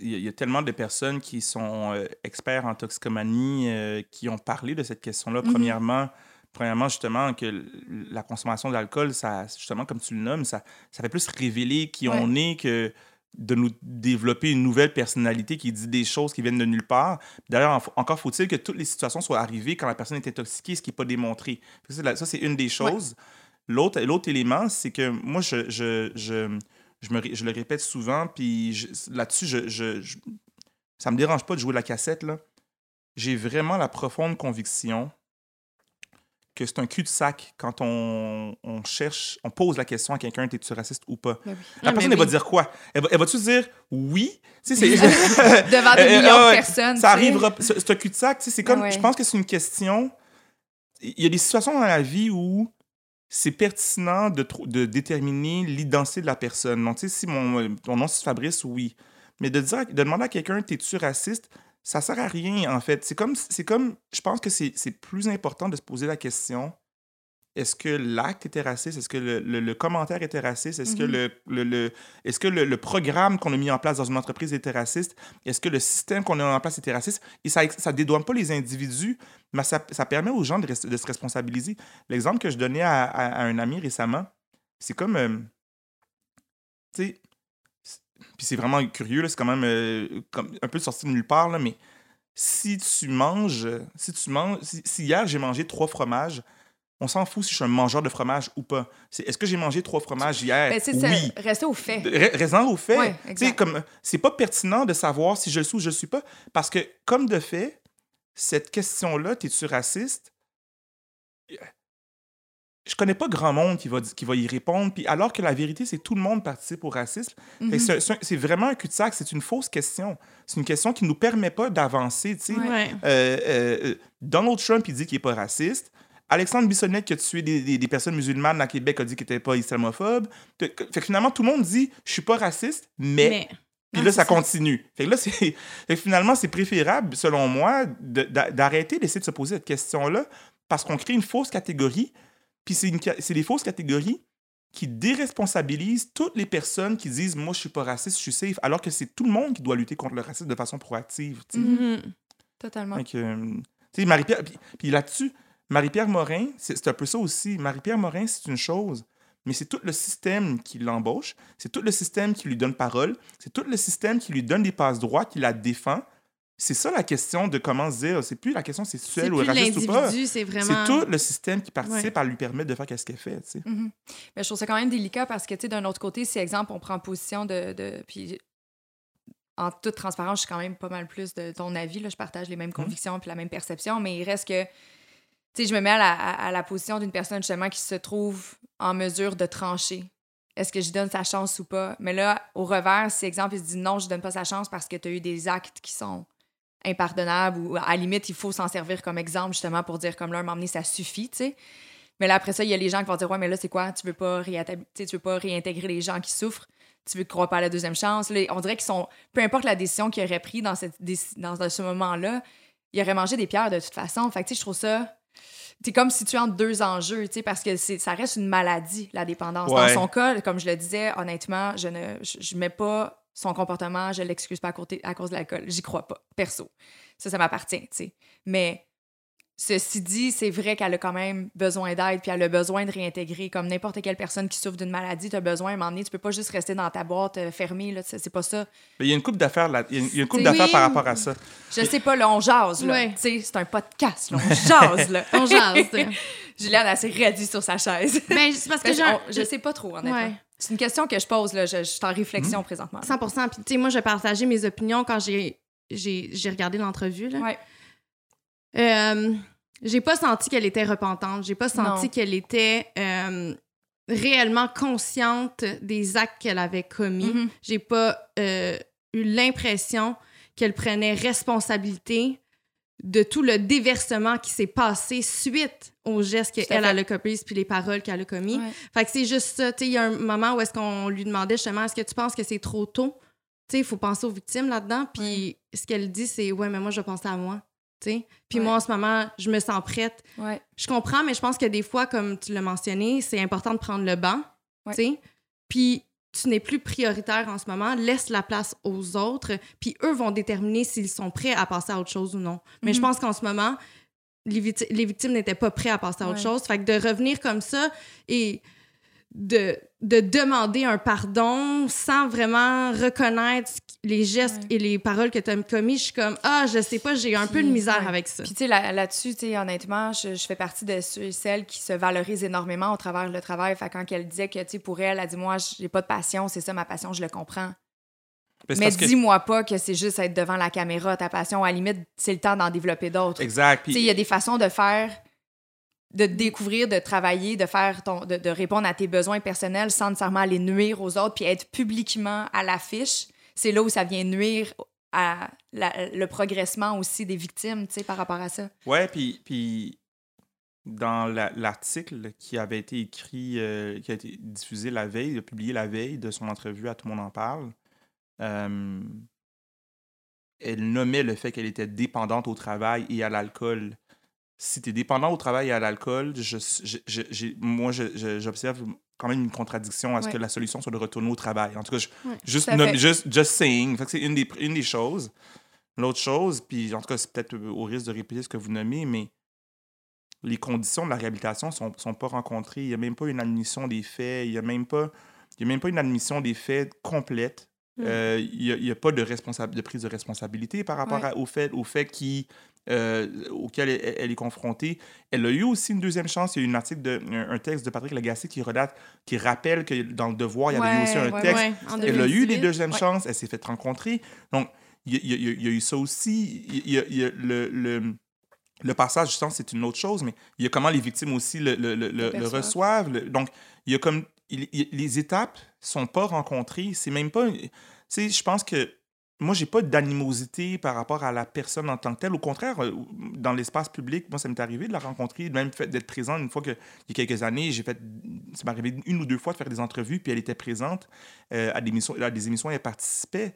Speaker 5: il y a tellement de personnes qui sont euh, experts en toxicomanie euh, qui ont parlé de cette question-là. Mm-hmm. Premièrement, premièrement, justement, que la consommation d'alcool, ça, justement, comme tu le nommes, ça, ça fait plus révéler qui on est que de nous développer une nouvelle personnalité qui dit des choses qui viennent de nulle part. D'ailleurs, encore faut-il que toutes les situations soient arrivées quand la personne est intoxiquée, ce qui n'est pas démontré. Ça, c'est une des choses. L'autre élément, c'est que moi, je, je je, me, je le répète souvent, puis là-dessus, je, je, ça me dérange pas de jouer la cassette, là. j'ai vraiment la profonde conviction que c'est un cul-de-sac quand on, on cherche, on pose la question à quelqu'un, t'es-tu raciste ou pas?
Speaker 1: Ben oui.
Speaker 5: La personne,
Speaker 2: mais
Speaker 5: elle va
Speaker 2: oui.
Speaker 5: dire quoi? Elle va- elle va-tu dire oui? Tu sais, c'est-
Speaker 1: Devant des millions de personnes.
Speaker 5: Ça arrivera. C'est un cul-de-sac. tu sais, C'est comme.
Speaker 1: Ah.
Speaker 5: Je pense que c'est une question. Il y a des situations dans la vie où c'est pertinent de, déterminer l'identité de la personne. Donc, tu sais, si mon, ton nom c'est Fabrice, oui. Mais de, dire, de demander à quelqu'un, t'es-tu raciste? Ça sert à rien, en fait. C'est comme. C'est comme je pense que c'est plus important de se poser la question est-ce que l'acte était raciste? Est-ce que le, le- le commentaire était raciste? Est-ce que,
Speaker 1: Mhm.
Speaker 5: le, le- le- est-ce que le, programme qu'on a mis en place dans une entreprise était raciste? Est-ce que le système qu'on a mis en place était raciste? Et ça ne dédouane pas les individus, mais ça, ça permet aux gens de, res- de se responsabiliser. L'exemple que je donnais à, à- à un ami récemment, c'est comme... euh, tu sais, puis c'est vraiment curieux, là, c'est quand même euh, comme un peu sorti de nulle part, là, mais si tu manges, si tu manges, si, si hier j'ai mangé trois fromages, on s'en fout si je suis un mangeur de fromage ou pas. C'est est-ce que j'ai mangé trois fromages hier?
Speaker 1: Ben, c'est ça,
Speaker 5: oui.
Speaker 1: rester au fait.
Speaker 5: Re- Raison au fait.
Speaker 1: Ouais,
Speaker 5: Tu sais,
Speaker 1: exact.
Speaker 5: comme c'est pas pertinent de savoir si je le suis ou je le suis pas parce que comme de fait, cette question-là, t'es-tu raciste? Je connais pas grand monde qui va qui va y répondre puis alors que la vérité c'est que tout le monde participe au racisme.
Speaker 1: Mhm.
Speaker 5: c'est- c'est c'est vraiment un cul-de-sac, c'est une fausse question. C'est une question qui nous permet pas d'avancer.
Speaker 1: Ouais.
Speaker 5: Euh, euh, euh, Donald Trump, il dit qu'il n'est pas raciste. Alexandre Bissonnette, qui a tué des, des- des personnes musulmanes à Québec, a dit qu'il n'était pas islamophobe. Fait que finalement, tout le monde dit Je suis pas raciste, mais.
Speaker 2: Mais.
Speaker 5: Puis là, ça continue. Fait que là, fait que finalement, c'est préférable, selon moi, de- d'arrêter d'essayer de se poser cette question-là parce qu'on crée une fausse catégorie. Puis c'est une des fausses catégories qui déresponsabilisent toutes les personnes qui disent Moi, je suis pas raciste, je suis safe, alors que c'est tout le monde qui doit lutter contre le racisme de façon proactive.
Speaker 2: Mhm.
Speaker 1: Totalement.
Speaker 5: Euh, Marie-Pierre. Puis, puis là-dessus, Marie-Pierre Morin, c'est un peu ça aussi. Marie-Pierre Morin, c'est une chose, mais c'est tout le système qui l'embauche, c'est tout le système qui lui donne parole, c'est tout le système qui lui donne des passes droits, qui la défend. C'est ça la question de comment se dire. C'est plus la question c'est elle ou raciste ou pas.
Speaker 2: c'est vraiment.
Speaker 5: tout le système qui participe à lui permettre de faire ce qu'elle fait. tu sais.
Speaker 1: Mhm. Mais je trouve ça quand même délicat parce que, tu sais, d'un autre côté, si, exemple, on prend position de. de puis, en toute transparence, je suis quand même pas mal plus de ton avis. Là, je partage les mêmes convictions puis la même perception, mais il reste que. Sais, je me mets à la, position d'une personne justement qui se trouve en mesure de trancher. Est-ce que je donne sa chance ou pas? Mais là, au revers, si exemple, il se dit non, je donne pas sa chance parce que tu as eu des actes qui sont impardonnables ou à la limite, il faut s'en servir comme exemple justement pour dire comme là, m'emmener, ça suffit, tu sais. Mais là, après ça, il y a les gens qui vont dire Ouais, mais là, c'est quoi? Tu veux pas, tu veux pas réintégrer les gens qui souffrent? Tu veux croire pas à la deuxième chance? Là, On dirait qu'ils sont. Peu importe la décision qu'ils auraient prise dans, dans ce moment-là, ils auraient mangé des pierres de toute façon. Fait que, tu sais, je trouve ça. C'est comme si tu es entre deux enjeux, tu sais, parce que c'est- ça reste une maladie, la dépendance. Dans son cas, comme je le disais, honnêtement, je ne je, je mets pas son comportement, je l'excuse pas à, côté, à cause de l'alcool. J'y crois pas, perso. Ça, ça m'appartient, tu sais. Mais ceci dit, c'est vrai qu'elle a quand même besoin d'aide, puis elle a besoin de réintégrer. Comme n'importe quelle personne qui souffre d'une maladie, tu as besoin à un moment donné. Tu peux pas juste rester dans ta boîte euh, fermée, là. C'est c'est pas ça.
Speaker 5: Mais il y a une coupe d'affaires là. Il y a une- coupe
Speaker 1: Oui.
Speaker 5: d'affaires par rapport à ça.
Speaker 1: Je sais pas, là, on jase, là.
Speaker 2: Ouais.
Speaker 1: Tu sais, c'est un podcast, là. On jase, là.
Speaker 2: On jase.
Speaker 1: Juliane, elle s'est raidie sur sa chaise.
Speaker 2: ben, c'est parce que
Speaker 1: je, on- je sais pas trop, honnêtement.
Speaker 2: Ouais.
Speaker 1: C'est une question que je pose, là. Je, je suis en réflexion présentement.
Speaker 2: 100 Puis, tu sais, moi, j'ai partagé mes opinions quand j'ai regardé l'entrevue. là.
Speaker 1: Ouais.
Speaker 2: Euh, j'ai pas senti qu'elle était repentante. J'ai pas senti qu'elle était euh, réellement consciente des actes qu'elle avait commis.
Speaker 1: Mhm.
Speaker 2: J'ai pas euh, eu l'impression qu'elle prenait responsabilité de tout le déversement qui s'est passé suite aux gestes qu'elle a commis puis les paroles qu'elle a commis.
Speaker 1: Ouais.
Speaker 2: Fait que c'est juste ça. Il y a un moment où est-ce qu'on lui demandait justement, est-ce que tu penses que c'est trop tôt? Tu sais, il faut penser aux victimes là-dedans. Puis ce qu'elle dit, c'est, ouais, mais moi, je pense à moi. Puis
Speaker 1: Ouais.
Speaker 2: moi, en ce moment, je me sens prête.
Speaker 1: Ouais.
Speaker 2: Je comprends, mais je pense que des fois, comme tu l'as mentionné, c'est important de prendre le banc.
Speaker 1: Ouais.
Speaker 2: Puis tu n'es plus prioritaire en ce moment. Laisse la place aux autres. Puis eux vont déterminer s'ils sont prêts à passer à autre chose ou non. Mais je
Speaker 1: Mhm.
Speaker 2: pense qu'en ce moment, les, victi- les victimes n'étaient pas prêts à passer à autre chose. Fait que de revenir comme ça et de, de demander un pardon sans vraiment reconnaître les gestes
Speaker 1: Ouais.
Speaker 2: et les paroles que tu as commis, je suis comme Ah, je sais pas, j'ai un peu de misère
Speaker 1: ouais.
Speaker 2: avec ça.
Speaker 1: Puis, tu sais, là- là-dessus, tu sais, honnêtement, je, je fais partie de ceux et celles qui se valorisent énormément au travers le travail. Fait quand elle disait que, tu sais, pour elle, elle a dit, moi, j'ai pas de passion, c'est ça ma passion, je le comprends. Mais
Speaker 5: que-
Speaker 1: dis-moi pas que c'est juste être devant la caméra, ta passion. À la limite, c'est le temps d'en développer d'autres.
Speaker 5: Exact.
Speaker 1: Tu sais,
Speaker 5: Puis,
Speaker 1: il y a des façons de faire, de te découvrir, de travailler, de faire ton, de, répondre à tes besoins personnels sans nécessairement aller nuire aux autres, puis être publiquement à l'affiche. C'est là où ça vient nuire à le progressement aussi des victimes, tu sais, par rapport à ça.
Speaker 5: Ouais, puis, puis dans la- l'article qui avait été écrit, euh, qui a été diffusé la veille, publié la veille de son entrevue à Tout le monde en parle, euh, elle nommait le fait qu'elle était dépendante au travail et à l'alcool. Si tu es dépendant au travail et à l'alcool, je, je- je- j'ai- moi, j'observe quand même une contradiction à ce
Speaker 1: Ouais.
Speaker 5: que la solution soit de retourner au travail. En tout cas,
Speaker 2: Ouais,
Speaker 5: juste, juste, just saying. C'est une des, une des choses. L'autre chose, puis en tout cas, c'est peut-être au risque de répéter ce que vous nommez, mais les conditions de la réhabilitation sont, sont pas rencontrées. Il n'y a même pas une admission des faits. Il n'y a, même pas- il y a même pas une admission des faits complète.
Speaker 2: Mm.
Speaker 5: Euh, Il n'y a, pas de, prise de responsabilité par rapport
Speaker 1: Ouais.
Speaker 5: à- au fait, au fait qui, euh, auquel elle, elle est confrontée. Elle a eu aussi une deuxième chance. Il y a eu un article, de, un, un texte de Patrick Lagacé qui relate, qui rappelle que dans le Devoir, il y avait eu aussi
Speaker 1: Ouais,
Speaker 5: un
Speaker 1: ouais,
Speaker 5: texte.
Speaker 2: Ouais,
Speaker 5: Elle a eu les
Speaker 2: 2018.
Speaker 5: deuxièmes
Speaker 1: Ouais.
Speaker 5: chances, elle s'est fait rencontrer. Donc, il y, a- y y eu ça aussi. Il y a, il y a le, le, le passage du sang, c'est une autre chose, mais il y a comment les victimes aussi le, le, le- reçoivent. Donc, il y a comme. il- il- les étapes sont pas rencontrées. C'est même pas. Tu sais, je pense que. Moi, j'ai pas d'animosité par rapport à la personne en tant que telle. Au contraire, euh, dans l'espace public, moi, ça m'est arrivé de la rencontrer, même fait d'être présent une fois que, il y a quelques années, j'ai fait, ça m'est arrivé une ou deux fois de faire des entrevues, puis elle était présente euh, à, des émissions, à des émissions, elle participait.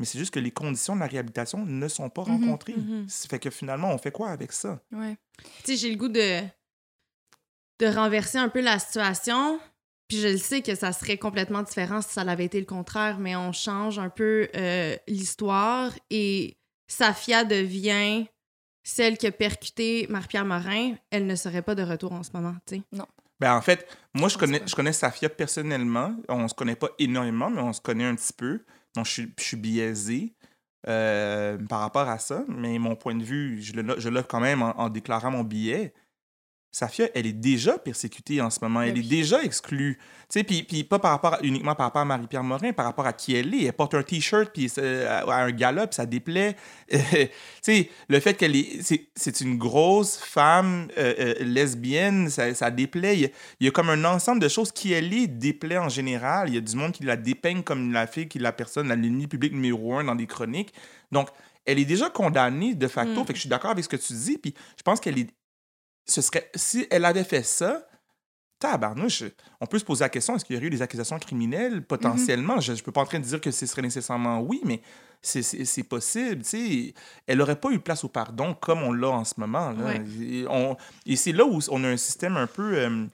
Speaker 5: Mais c'est juste que les conditions de la réhabilitation ne sont pas
Speaker 1: Mhm,
Speaker 5: rencontrées.
Speaker 2: mhm.
Speaker 5: Ça fait que finalement, on fait quoi avec ça?
Speaker 1: Ouais.
Speaker 2: Tu sais, j'ai le goût de, de renverser un peu la situation. Puis je le sais que ça serait complètement différent si ça avait été le contraire, mais on change un peu euh, l'histoire et Safia devient celle qui a percuté Marie-Pierre Morin. Elle ne serait pas de retour en ce moment, tu sais.
Speaker 5: Ben, en fait, moi, je connais, je connais Safia personnellement. On se connaît pas énormément, mais on se connaît un petit peu. Donc, je suis, je suis biaisé euh, par rapport à ça. Mais mon point de vue, je le je l'offre quand même en, en déclarant mon billet. Safia, elle est déjà persécutée en ce moment. Elle est déjà exclue. Tu sais, puis, puis pas par rapport à- uniquement par rapport à Marie-Pierre Morin, par rapport à qui elle est. Elle porte un T-shirt, puis c'est- à un gala, puis ça déplaît. tu sais, le fait qu'elle est... C'est, une grosse femme euh, euh, lesbienne, ça, ça déplaît. Il y, a, il y a comme un ensemble de choses qui elle est déplaît en général. Il y a du monde qui la dépeigne comme la fille qui est la personne, la l'ennemi public numéro un dans des chroniques. Donc, elle est déjà condamnée de facto.
Speaker 2: Mm.
Speaker 5: Fait que je suis d'accord avec ce que tu dis. Puis je pense qu'elle est... Ce serait... Si elle avait fait ça, tabarnouche, on peut se poser la question, est-ce qu'il y aurait eu des accusations criminelles? Potentiellement? Je ne peux pas en train de dire que ce serait nécessairement oui, mais c'est- possible. tu sais. Elle n'aurait pas eu place au pardon comme on l'a en ce moment. Là.
Speaker 2: Ouais.
Speaker 5: Et, c'est là où on a un système un peu euh,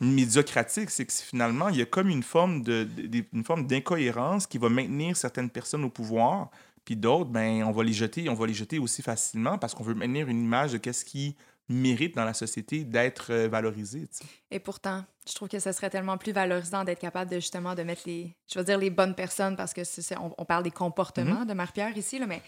Speaker 5: médiocratique, c'est que finalement, il y a comme une forme de, de- une forme d'incohérence qui va maintenir certaines personnes au pouvoir, puis d'autres, ben, on va les jeter, on va les jeter aussi facilement parce qu'on veut maintenir une image de qu'est-ce qui mérite dans la société d'être euh, valorisé.
Speaker 1: Et pourtant, je trouve que ce serait tellement plus valorisant d'être capable de justement de mettre les, je veux dire les bonnes personnes parce que c'est, c'est- on, on parle des comportements de Marie-Pierre ici là, mais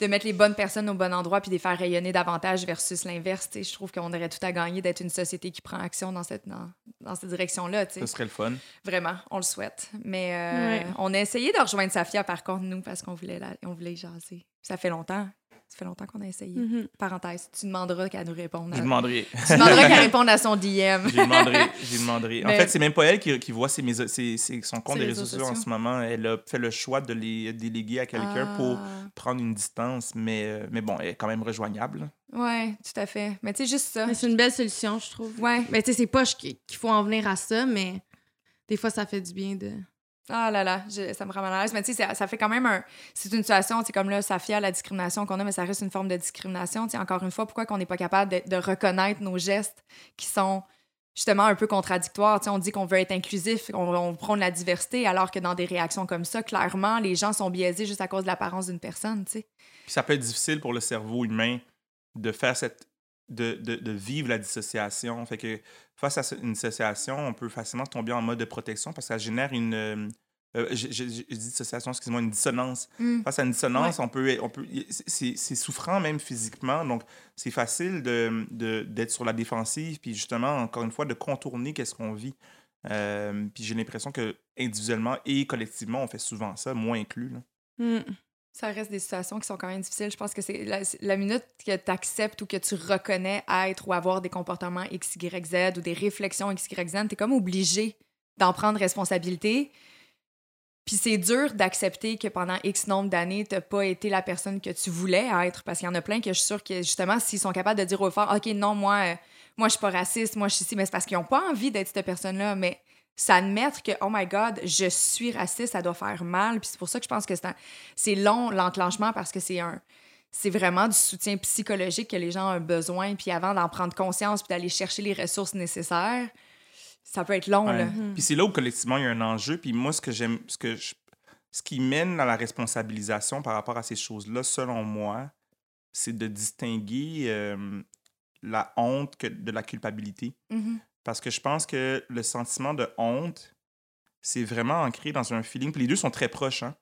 Speaker 1: de mettre les bonnes personnes au bon endroit puis de les faire rayonner davantage versus l'inverse. tu sais, Je trouve qu'on aurait tout à gagner d'être une société qui prend action dans cette dans, dans cette direction-là.
Speaker 5: Ce serait le fun.
Speaker 1: Vraiment, on le souhaite. Mais euh,
Speaker 2: Ouais.
Speaker 1: on a essayé de rejoindre Safia par contre nous parce qu'on voulait la, on voulait y jaser. Ça fait longtemps. Ça fait longtemps qu'on a essayé.
Speaker 2: Mhm.
Speaker 1: Parenthèse, tu demanderas qu'elle nous réponde.
Speaker 5: Je
Speaker 1: à-
Speaker 5: demanderai.
Speaker 1: Tu demanderas qu'elle réponde à son DM.
Speaker 5: Je demanderai. Je demanderai. En
Speaker 1: Mais-
Speaker 5: fait, c'est même pas elle qui, qui voit ses, méso- ses- ses- son compte des
Speaker 1: réseaux
Speaker 5: réseaux sociaux en ce moment. Elle a fait le choix de les déléguer à quelqu'un pour
Speaker 1: Ah.
Speaker 5: prendre une distance, mais, euh, mais bon, elle est quand même rejoignable.
Speaker 1: Ouais, tout à fait. Mais tu sais, juste ça.
Speaker 2: C'est une belle solution, je trouve.
Speaker 1: Ouais.
Speaker 2: Mais tu sais, c'est pas qu'il faut en venir à ça, mais des fois, ça fait du bien de.
Speaker 1: Ah là là, ça me rend mal à l'aise. Mais tu sais, ça, ça fait quand même un. C'est une situation, c'est comme là, Safia, la discrimination qu'on a, mais ça reste une forme de discrimination. Tu sais, encore une fois, pourquoi qu'on n'est pas capable de, reconnaître nos gestes qui sont justement un peu contradictoires? Tu sais, on dit qu'on veut être inclusif, on, on prône la diversité, alors que dans des réactions comme ça, clairement, les gens sont biaisés juste à cause de l'apparence d'une personne, tu sais.
Speaker 5: Puis ça peut être difficile pour le cerveau humain de faire cette. De, de, de vivre la dissociation. Fait que face à une dissociation, on peut facilement tomber en mode de protection parce que ça génère une. euh, euh, je, je- je dis dissociation, excuse-moi, une dissonance.
Speaker 1: Mm.
Speaker 5: Face à une dissonance, on peut, on peut, c'est souffrant même physiquement, donc c'est facile de de- d'être sur la défensive, puis justement, encore une fois, de contourner qu'est-ce qu'on vit. Euh, puis j'ai l'impression que individuellement et collectivement, on fait souvent ça, moi inclus. là.
Speaker 2: Mm.
Speaker 1: Ça reste des situations qui sont quand même difficiles. Je pense que c'est la, minute que tu acceptes ou que tu reconnais être ou avoir des comportements X, Y, Z ou des réflexions X, Y, Z, tu es comme obligé d'en prendre responsabilité. Puis c'est dur d'accepter que pendant X nombre d'années, tu pas été la personne que tu voulais être. Parce qu'il y en a plein que je suis sûre que justement, s'ils sont capables de dire au fort, OK, non, moi, euh, moi je suis pas raciste, moi je suis ici, mais c'est parce qu'ils n'ont pas envie d'être cette personne-là. Mais s'admettre que, oh my God, je suis raciste, ça doit faire mal. Puis c'est pour ça que je pense que c'est un- c'est long, l'enclenchement, parce que c'est un. C'est vraiment du soutien psychologique que les gens ont besoin. Puis avant d'en prendre conscience puis d'aller chercher les ressources nécessaires, ça peut être long,
Speaker 5: Ouais.
Speaker 1: là.
Speaker 5: Puis c'est là où collectivement il y a un enjeu. Puis moi, ce que j'aime, ce que je- ce qui mène à la responsabilisation par rapport à ces choses-là, selon moi, c'est de distinguer euh, la honte que de la culpabilité.
Speaker 1: Mhm.
Speaker 5: Parce que je pense que le sentiment de honte, c'est vraiment ancré dans un feeling. Puis les deux sont très proches, hein.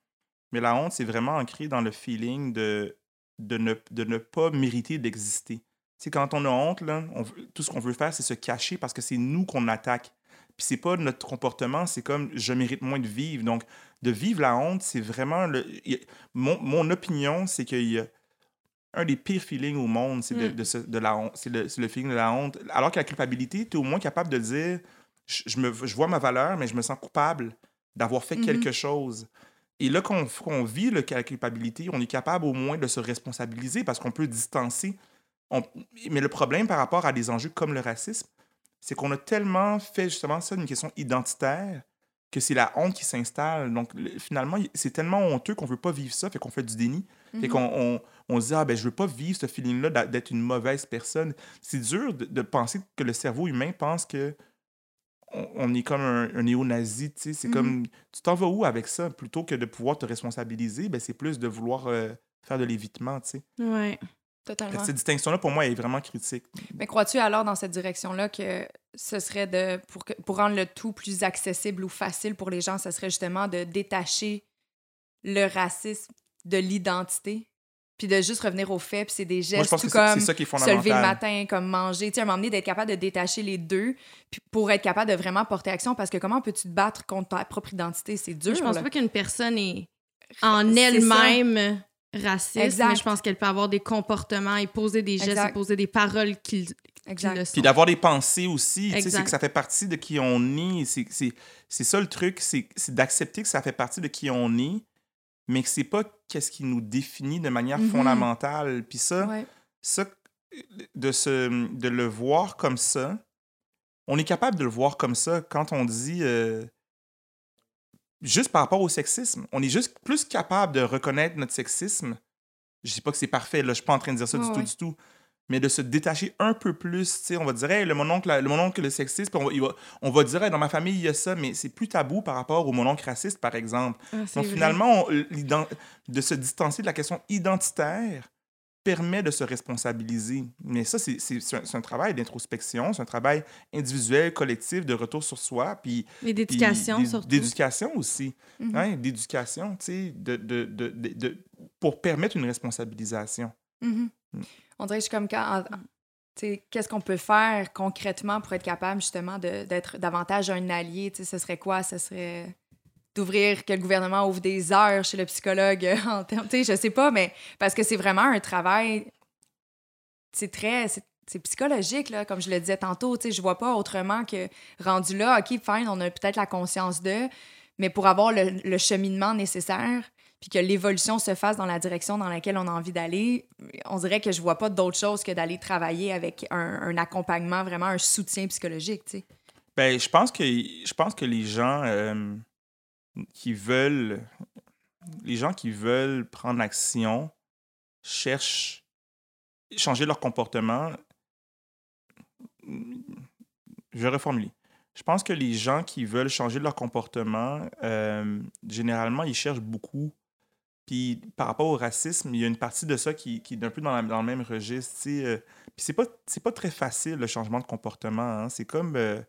Speaker 5: Mais la honte, c'est vraiment ancré dans le feeling de, de, ne, de ne pas mériter d'exister. Sais, quand on a honte, là, tout ce qu'on veut faire, c'est se cacher parce que c'est nous qu'on attaque. Puis c'est pas notre comportement, c'est comme je mérite moins de vivre. Donc, de vivre la honte, c'est vraiment. Le, mon, mon opinion, c'est qu'il y a un des pires feelings au monde, c'est de,
Speaker 2: Mm.
Speaker 5: de, ce- de la honte. C'est le, le feeling de la honte. Alors que la culpabilité, tu es au moins capable de dire je, je me, je vois ma valeur, mais je me sens coupable d'avoir fait
Speaker 1: Mhm.
Speaker 5: quelque chose. Et là, qu'on qu'on vit le, la culpabilité, on est capable au moins de se responsabiliser parce qu'on peut distancer. On- mais le problème par rapport à des enjeux comme le racisme, c'est qu'on a tellement fait justement ça une question identitaire que c'est la honte qui s'installe. Donc, le- finalement, c'est tellement honteux qu'on veut pas vivre ça, fait qu'on fait du déni. Fait
Speaker 1: Mhm.
Speaker 5: qu'on on, se dit, ah ben, je veux pas vivre ce feeling-là d'être une mauvaise personne. C'est dur de, de penser que le cerveau humain pense que on, on est comme un, un néo-nazi, tu sais. C'est comme, tu t'en vas où avec ça? Plutôt que de pouvoir te responsabiliser, ben, c'est plus de vouloir euh, faire de l'évitement, tu sais.
Speaker 2: Ouais.
Speaker 1: Totalement.
Speaker 5: Cette distinction-là, pour moi, est vraiment critique.
Speaker 1: Mais crois-tu alors dans cette direction-là que ce serait de, pour, que- pour rendre le tout plus accessible ou facile pour les gens, ce serait justement de détacher le racisme de l'identité, puis de juste revenir aux faits, puis c'est des
Speaker 5: Moi, je
Speaker 1: gestes
Speaker 5: pense
Speaker 1: tout
Speaker 5: que c'est
Speaker 1: comme
Speaker 5: ça qui est
Speaker 1: se lever le matin, comme manger, tu sais, à un moment donné, d'être capable de détacher les deux, puis pour être capable de vraiment porter action, parce que comment peux-tu te battre contre ta propre identité? C'est dur,
Speaker 2: Je pense
Speaker 1: là.
Speaker 2: pas qu'une personne est en elle-même raciste,
Speaker 1: Exact.
Speaker 2: mais je pense qu'elle peut avoir des comportements et poser des gestes
Speaker 1: Exact.
Speaker 2: et poser des paroles qui, qui
Speaker 1: Exact.
Speaker 2: le sont.
Speaker 5: Puis d'avoir des pensées aussi, tu sais, c'est que ça fait partie de qui on est. C'est- C'est c'est ça le truc, c'est c'est d'accepter que ça fait partie de qui on est, mais que c'est pas qu'est-ce qui nous définit de manière
Speaker 1: Mhm.
Speaker 5: fondamentale. Puis ça,
Speaker 1: Ouais.
Speaker 5: ça de, se, de le voir comme ça, on est capable de le voir comme ça quand on dit euh, juste par rapport au sexisme. On est juste plus capable de reconnaître notre sexisme. Je dis pas que c'est parfait, là, je suis pas en train de dire ça du tout,
Speaker 1: ouais.
Speaker 5: du tout. Mais de se détacher un peu plus, on va dire, hey, le mononcle, le mononcle le sexiste, on va, il va- on va dire, Hey, dans ma famille, il y a ça, mais c'est plus tabou par rapport au mononcle raciste, par exemple.
Speaker 2: Ah,
Speaker 5: Donc
Speaker 2: vrai.
Speaker 5: finalement, on- de se distancer de la question identitaire permet de se responsabiliser. Mais ça, c'est un, un travail d'introspection, c'est un travail individuel, collectif, de retour sur soi, puis
Speaker 2: Et d'éducation,
Speaker 5: d'é-
Speaker 2: surtout.
Speaker 5: D'éducation aussi.
Speaker 1: Mhm.
Speaker 5: Hein, d'éducation, tu sais, de, de, de, de- pour permettre une responsabilisation. Mm.
Speaker 1: On dirait que je suis comme quand. Qu'est-ce qu'on peut faire concrètement pour être capable justement d'être davantage un allié? Ce serait quoi? Ce serait d'ouvrir, que le gouvernement ouvre des heures chez le psychologue en termes. Sais, je sais pas, mais parce que c'est vraiment un travail. C'est très. c'est- psychologique, là, comme je le disais tantôt. Tu sais, je vois pas autrement que rendu là, OK, fine, on a peut-être la conscience de, mais pour avoir le cheminement nécessaire, puis que l'évolution se fasse dans la direction dans laquelle on a envie d'aller, on dirait que je vois pas d'autre chose que d'aller travailler avec un, accompagnement, vraiment un soutien psychologique, tu sais.
Speaker 5: Ben, je pense que je pense que les gens euh, qui veulent les gens qui veulent prendre action cherchent changer leur comportement. Je vais reformuler. Je pense que les gens qui veulent changer leur comportement, euh, généralement, ils cherchent beaucoup. Puis par rapport au racisme, il y a une partie de ça qui, qui est un peu dans, la- dans le même registre. euh, puis c'est pas, c'est pas très facile le changement de comportement. hein. C'est comme euh,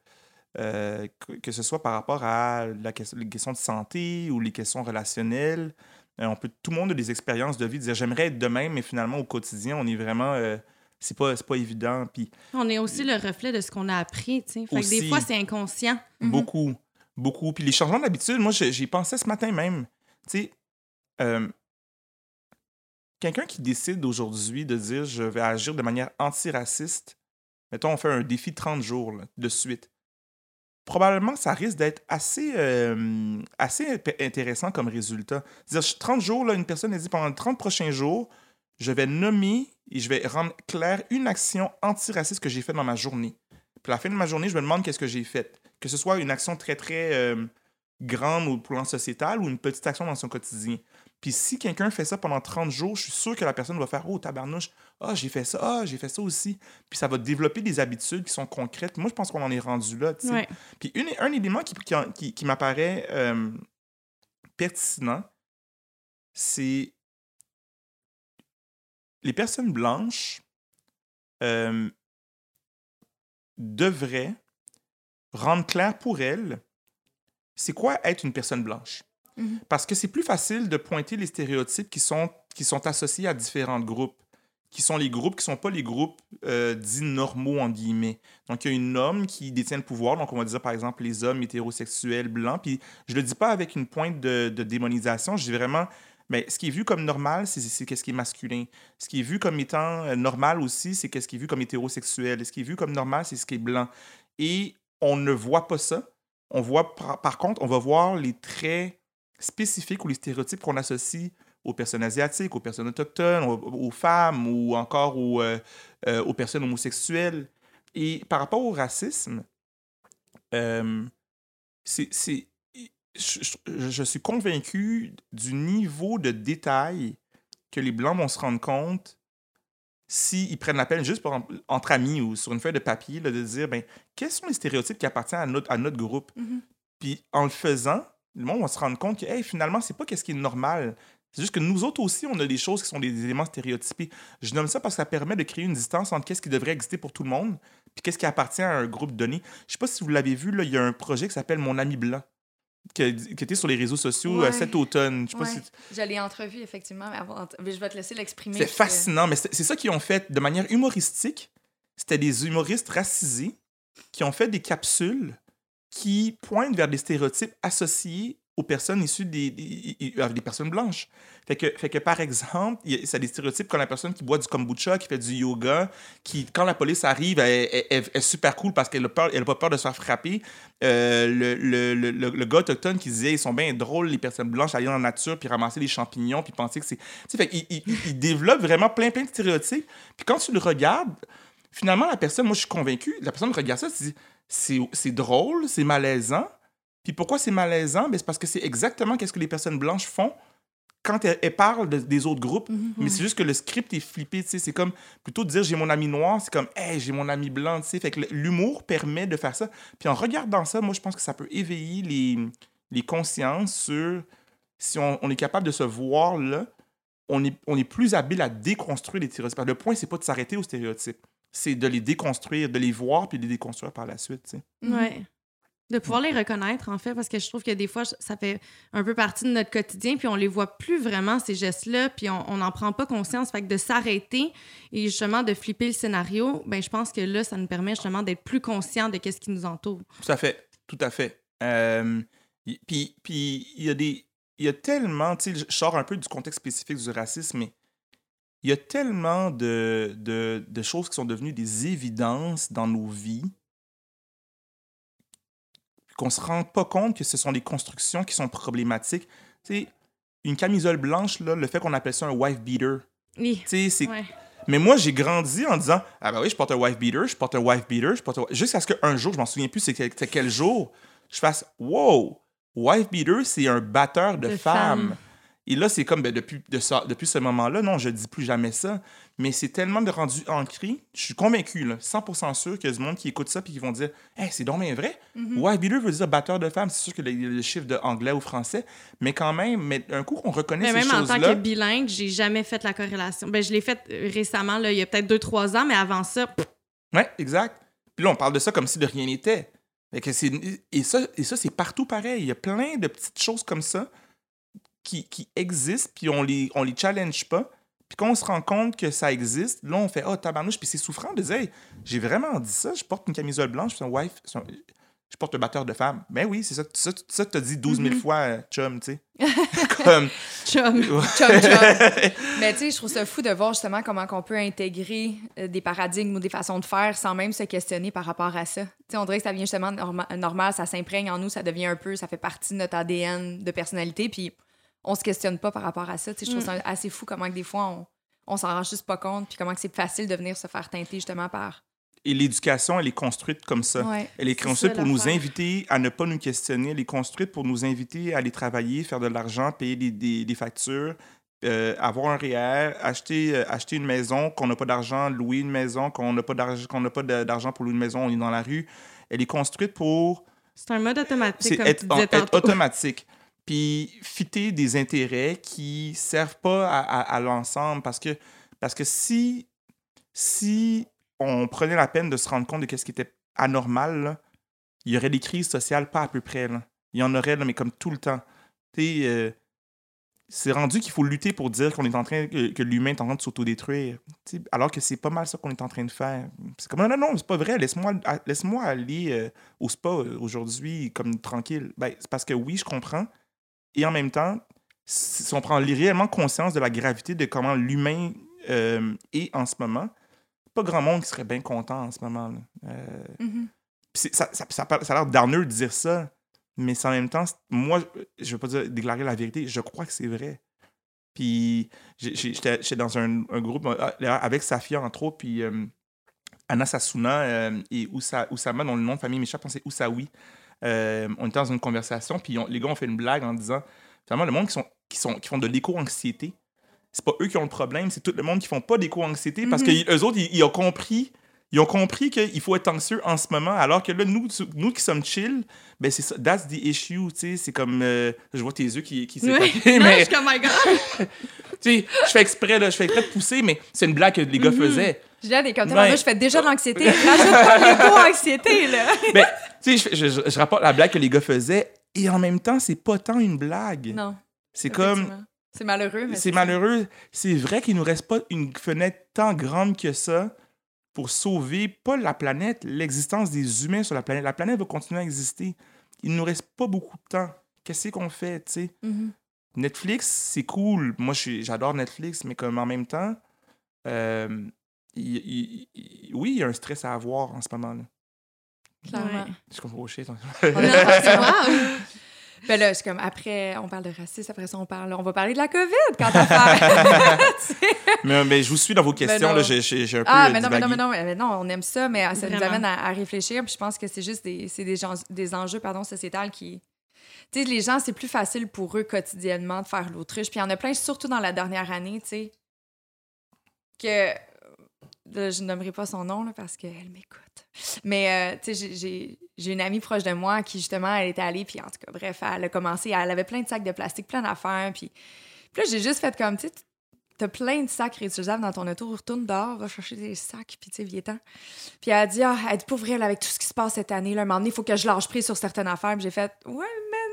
Speaker 5: euh, que, que ce soit par rapport à la question, les questions de santé ou les questions relationnelles. On peut, tout le monde a des expériences de vie, dire j'aimerais être de même, mais finalement au quotidien, on est vraiment. c'est pas, c'est pas évident. Puis
Speaker 2: On est aussi le reflet de ce qu'on a appris. Fait que des fois, c'est inconscient.
Speaker 1: Mhm.
Speaker 5: Beaucoup, beaucoup. Puis les changements d'habitude, moi, j'ai pensé ce matin même. Sais, quelqu'un qui décide aujourd'hui de dire je vais agir de manière antiraciste, mettons, on fait un défi de 30 jours de suite, probablement ça risque d'être assez, assez int- intéressant comme résultat. C'est-à-dire, 30 jours, là, une personne a dit pendant les 30 prochains jours, je vais nommer et je vais rendre clair une action antiraciste que j'ai faite dans ma journée. Puis à la fin de ma journée, je me demande qu'est-ce que j'ai fait. Que ce soit une action très, très grande au plan sociétal ou une petite action dans son quotidien. Puis si quelqu'un fait ça pendant 30 jours, je suis sûr que la personne va faire Oh, tabarnouche, ah, j'ai fait ça, ah, j'ai fait ça aussi. Puis ça va développer des habitudes qui sont concrètes. Moi, je pense qu'on en est rendu là.
Speaker 2: Ouais.
Speaker 5: Puis une- un élément qui, qui, qui- qui m'apparaît euh, pertinent, c'est les personnes blanches euh, devraient rendre clair pour elles c'est quoi être une personne blanche?
Speaker 1: Mhm.
Speaker 5: Parce que c'est plus facile de pointer les stéréotypes qui sont, qui sont associés à différents groupes, qui sont les groupes qui sont pas les groupes euh, dits normaux, en guillemets. Donc, il y a une norme qui détient le pouvoir. Donc, on va dire, par exemple, les hommes hétérosexuels blancs. Puis, je le dis pas avec une pointe de, de démonisation. Je dis vraiment, mais ce qui est vu comme normal, c'est qu'est-ce qui est masculin. Ce qui est vu comme étant euh, normal aussi, c'est qu'est-ce qui est vu comme hétérosexuel. Ce qui est vu comme normal, c'est ce qui est blanc. Et on ne voit pas ça. On voit, par contre, on va voir les traits spécifiques ou les stéréotypes qu'on associe aux personnes asiatiques, aux personnes autochtones, aux, aux femmes ou encore aux, euh, euh, aux personnes homosexuelles. Et par rapport au racisme, euh, c'est, c'est- je, je- je suis convaincu du niveau de détail que les Blancs vont se rendre compte s'ils prennent la peine, juste pour, entre amis ou sur une feuille de papier, là, de dire ben, quels sont les stéréotypes qui appartiennent à notre, à notre groupe?
Speaker 1: Mhm.
Speaker 5: Puis en le faisant, le monde va se rendre compte que hey, finalement, c'est pas qu'est-ce qui est normal. C'est juste que nous autres aussi, on a des choses qui sont des éléments stéréotypés. Je nomme ça parce que ça permet de créer une distance entre qu'est-ce qui devrait exister pour tout le monde puis qu'est-ce qui appartient à un groupe donné. Je sais pas si vous l'avez vu, là, il y a un projet qui s'appelle Mon ami blanc qui, était sur les réseaux sociaux euh,
Speaker 1: Ouais.
Speaker 5: cet automne. Je sais pas
Speaker 1: Ouais.
Speaker 5: si
Speaker 1: Je l'ai entrevu, effectivement, mais, avant- mais je vais te laisser l'exprimer.
Speaker 5: c'est
Speaker 1: que-
Speaker 5: fascinant, mais c'est c'est ça qu'ils ont fait de manière humoristique. C'était des humoristes racisés qui ont fait des capsules qui pointent vers des stéréotypes associés aux personnes issues des, des, des- personnes blanches. Fait que, fait que par exemple, y a- des stéréotypes comme la personne qui boit du kombucha, qui fait du yoga, qui, quand la police arrive, est super cool parce qu'elle n'a pas peur de se faire frapper. Euh, le, le, le, le- gars autochtone qui disait ils sont bien drôles, les personnes blanches, aller dans la nature, puis ramasser des champignons, puis penser que c'est. Fait il, il- il développe vraiment plein, plein de stéréotypes. Puis quand tu le regardes, finalement, la personne, moi, je suis convaincu, la personne regarde ça, tu dis c'est drôle, c'est malaisant. Puis pourquoi c'est malaisant? Ben, c'est parce que c'est exactement ce que les personnes blanches font quand elles, elles parlent de- des autres groupes.
Speaker 1: Mhm.
Speaker 5: Mais c'est juste que le script est flippé, tu sais. C'est comme, plutôt de dire j'ai mon ami noir, c'est comme, hey, j'ai mon ami blanc, tu sais. Fait que l'humour permet de faire ça. Puis en regardant ça, moi, je pense que ça peut éveiller les, les consciences sur si on, on est capable de se voir là, on est, on est plus habile à déconstruire les stéréotypes. Le point, c'est pas de s'arrêter aux stéréotypes. C'est de les déconstruire, de les voir puis de les déconstruire par la suite, tu sais.
Speaker 1: Mhm.
Speaker 2: Ouais. De pouvoir les reconnaître, en fait, parce que je trouve que des fois, ça fait un peu partie de notre quotidien, puis on les voit plus vraiment, ces gestes-là, puis on n'en prend pas conscience. Fait que de s'arrêter et justement de flipper le scénario, ben je pense que là, ça nous permet justement d'être plus conscient de qu'est-ce qui nous entoure.
Speaker 5: Tout à fait, tout à fait. Euh, puis il y a des, il y a tellement, tu sais, je sors un peu du contexte spécifique du racisme, mais il y a tellement de, de, de choses qui sont devenues des évidences dans nos vies qu'on se rend pas compte que ce sont des constructions qui sont problématiques. Tu sais, une camisole blanche, là, le fait qu'on appelle ça un wife beater,
Speaker 2: Oui.
Speaker 5: tu sais, c'est
Speaker 2: Ouais.
Speaker 5: mais moi, j'ai grandi en disant Ah, ben oui, je porte un wife beater, je porte un wife beater, je porte un... Jusqu'à ce qu'un jour, je m'en souviens plus c'est quel, jour, je fasse Wow, wife beater, c'est un batteur de,
Speaker 2: De
Speaker 5: femmes.
Speaker 2: femmes.
Speaker 5: Et là, c'est comme ben, depuis, de ça, depuis ce moment-là, non, je dis plus jamais ça. Mais c'est tellement de rendu ancré, je suis convaincu, là, 100% sûr qu'il y a du monde qui écoute ça et qui vont dire Hey, c'est donc bien vrai.
Speaker 1: Mhm.
Speaker 5: Wife beater veut dire batteur de femmes. C'est sûr que le, le chiffre de anglais ou français, mais quand même, mais un coup qu'on reconnaît
Speaker 2: Mais
Speaker 5: ces
Speaker 2: même en tant
Speaker 5: choses-là.
Speaker 2: que bilingue, j'ai jamais fait la corrélation. Ben, je l'ai faite euh, récemment, là, il y a peut-être deux, trois ans, mais avant ça, pff,
Speaker 5: Ouais, exact. Puis là, on parle de ça comme si de rien n'était. Et ça, et ça c'est partout pareil. Il y a plein de petites choses comme ça qui, qui existent, puis on les, on les challenge pas. Puis quand on se rend compte que ça existe, là, on fait « Oh, tabarnouche! » Puis c'est souffrant de dire « Hey, j'ai vraiment dit ça, je porte une camisole blanche, puis un wife, je porte un batteur de femme. » Ben oui, c'est ça, ça, t'as dit 12 000
Speaker 1: Mhm.
Speaker 5: fois, euh, chum, tu sais. comme,
Speaker 2: chum.
Speaker 1: Chum, chum. Mais tu sais, je trouve ça fou de voir justement comment on peut intégrer euh, des paradigmes ou des façons de faire sans même se questionner par rapport à ça. Tu sais, on dirait que ça vient justement norma- normal, ça s'imprègne en nous, ça devient un peu, ça fait partie de notre ADN de personnalité, puis on se questionne pas par rapport à ça. Je trouve ça assez fou comment que des fois on, on s'en rend juste pas compte, puis comment que c'est facile de venir se faire teinter justement par.
Speaker 5: Et l'éducation, elle est construite comme ça.
Speaker 1: Ouais.
Speaker 5: Elle est construite
Speaker 2: ça,
Speaker 5: pour nous inviter à ne pas nous questionner. Elle est construite pour nous inviter à aller travailler, faire de l'argent, payer des, des- des factures, euh, avoir un REER, acheter, euh, acheter une maison, qu'on n'a pas d'argent, louer une maison, qu'on n'a pas d'argent qu'on n'a pas de- d'argent pour louer une maison, on est dans la rue. Elle est construite pour
Speaker 2: C'est un mode automatique,
Speaker 5: c'est être, automatique. Puis fitter des intérêts qui servent pas à, l'ensemble. Parce que, parce que si, si on prenait la peine de se rendre compte de ce qui était anormal, il y aurait des crises sociales pas à peu près. Il y en aurait, mais comme tout le temps. Euh, c'est rendu qu'il faut lutter pour dire qu'on est en train que, l'humain est en train de s'autodétruire. Alors que c'est pas mal ça qu'on est en train de faire. C'est comme non, non, non, c'est pas vrai. Laisse-moi laisse-moi aller euh, au spa euh, aujourd'hui comme tranquille. Ben, parce que oui, je comprends. Et en même temps, si on prend réellement conscience de la gravité de comment l'humain euh, est en ce moment, pas grand monde qui serait bien content en ce moment. là. Euh,
Speaker 1: Mhm.
Speaker 5: c'est- ça, ça, ça, a l'air darneux de dire ça, mais en même temps, moi, je veux pas dire déclarer la vérité, je crois que c'est vrai. Puis j'étais dans un, un groupe euh, avec Safia, entre autres, puis euh, Anna Sassouna euh, et Oussa, Oussama, dont le nom de famille m'échappe, c'est Oussaoui. Euh, on était dans une conversation, puis on- les gars ont fait une blague en disant finalement, le monde qui, sont, qui, sont, qui font de l'éco-anxiété, c'est pas eux qui ont le problème, c'est tout le monde qui font pas d'éco-anxiété parce que eux autres, ils, ils ont compris. Ils ont compris qu'il faut être anxieux en ce moment, alors que là, nous, nous qui sommes chill, ben c'est ça, that's the issue, tu sais, c'est comme, euh, je vois tes yeux qui, qui s'écartent,
Speaker 2: je
Speaker 5: mais,
Speaker 2: suis comme, my God.
Speaker 5: tu sais, je fais exprès, là, je fais exprès de pousser, mais c'est une blague que les gars faisaient.
Speaker 1: Juliane est comme ça,
Speaker 5: Ouais.
Speaker 1: moi je fais déjà de l'anxiété, rajoute pas l'éco-anxiété, là.
Speaker 5: Mais, tu sais, je, je- je- je rapporte la blague que les gars faisaient, et en même temps, c'est pas tant une blague.
Speaker 1: Non.
Speaker 5: C'est comme.
Speaker 1: C'est malheureux, mais
Speaker 5: c'est malheureux. C'est vrai qu'il nous reste pas une fenêtre tant grande que ça pour sauver, pas la planète, l'existence des humains sur la planète. La planète va continuer à exister. Il nous reste pas beaucoup de temps. Qu'est-ce qu'on fait, tu sais?
Speaker 1: Mhm.
Speaker 5: Netflix, c'est cool. Moi, je suis- j'adore Netflix, mais comme en même temps, euh, il- il- il- oui, il y a un stress à avoir en ce moment-là.
Speaker 1: Clairement.
Speaker 5: Je comprends oh shit.
Speaker 1: Ben là, c'est comme après, on parle de racisme, après ça, on parle, on va parler de la COVID quand on faire.
Speaker 5: mais, mais je vous suis dans vos questions.
Speaker 1: non.
Speaker 5: là, J'ai un peu
Speaker 1: ah, mais non, mais non, mais non, mais non, on aime ça, mais ça nous amène à, à réfléchir. Puis je pense que c'est juste des, c'est des, gens, des enjeux pardon, sociétals qui. Tu sais, les gens, c'est plus facile pour eux quotidiennement de faire l'autruche. Puis il y en a plein, surtout dans la dernière année, tu sais, que. Là, je nommerai pas son nom là, parce qu'elle m'écoute. Mais, euh, j'ai- une amie proche de moi qui, justement, elle était allée, puis en tout cas, bref, elle a commencé, elle avait plein de sacs de plastique, plein d'affaires, puis, là, j'ai juste fait comme, tu sais, t'as plein de sacs réutilisables dans ton auto, retourne dehors, va chercher des sacs, puis tu sais, viens-t'en. Puis elle a dit, ah, elle pour vrai, là, avec tout ce qui se passe cette année, là, à un moment donné, il faut que je lâche prise sur certaines affaires. Puis j'ai fait, ouais,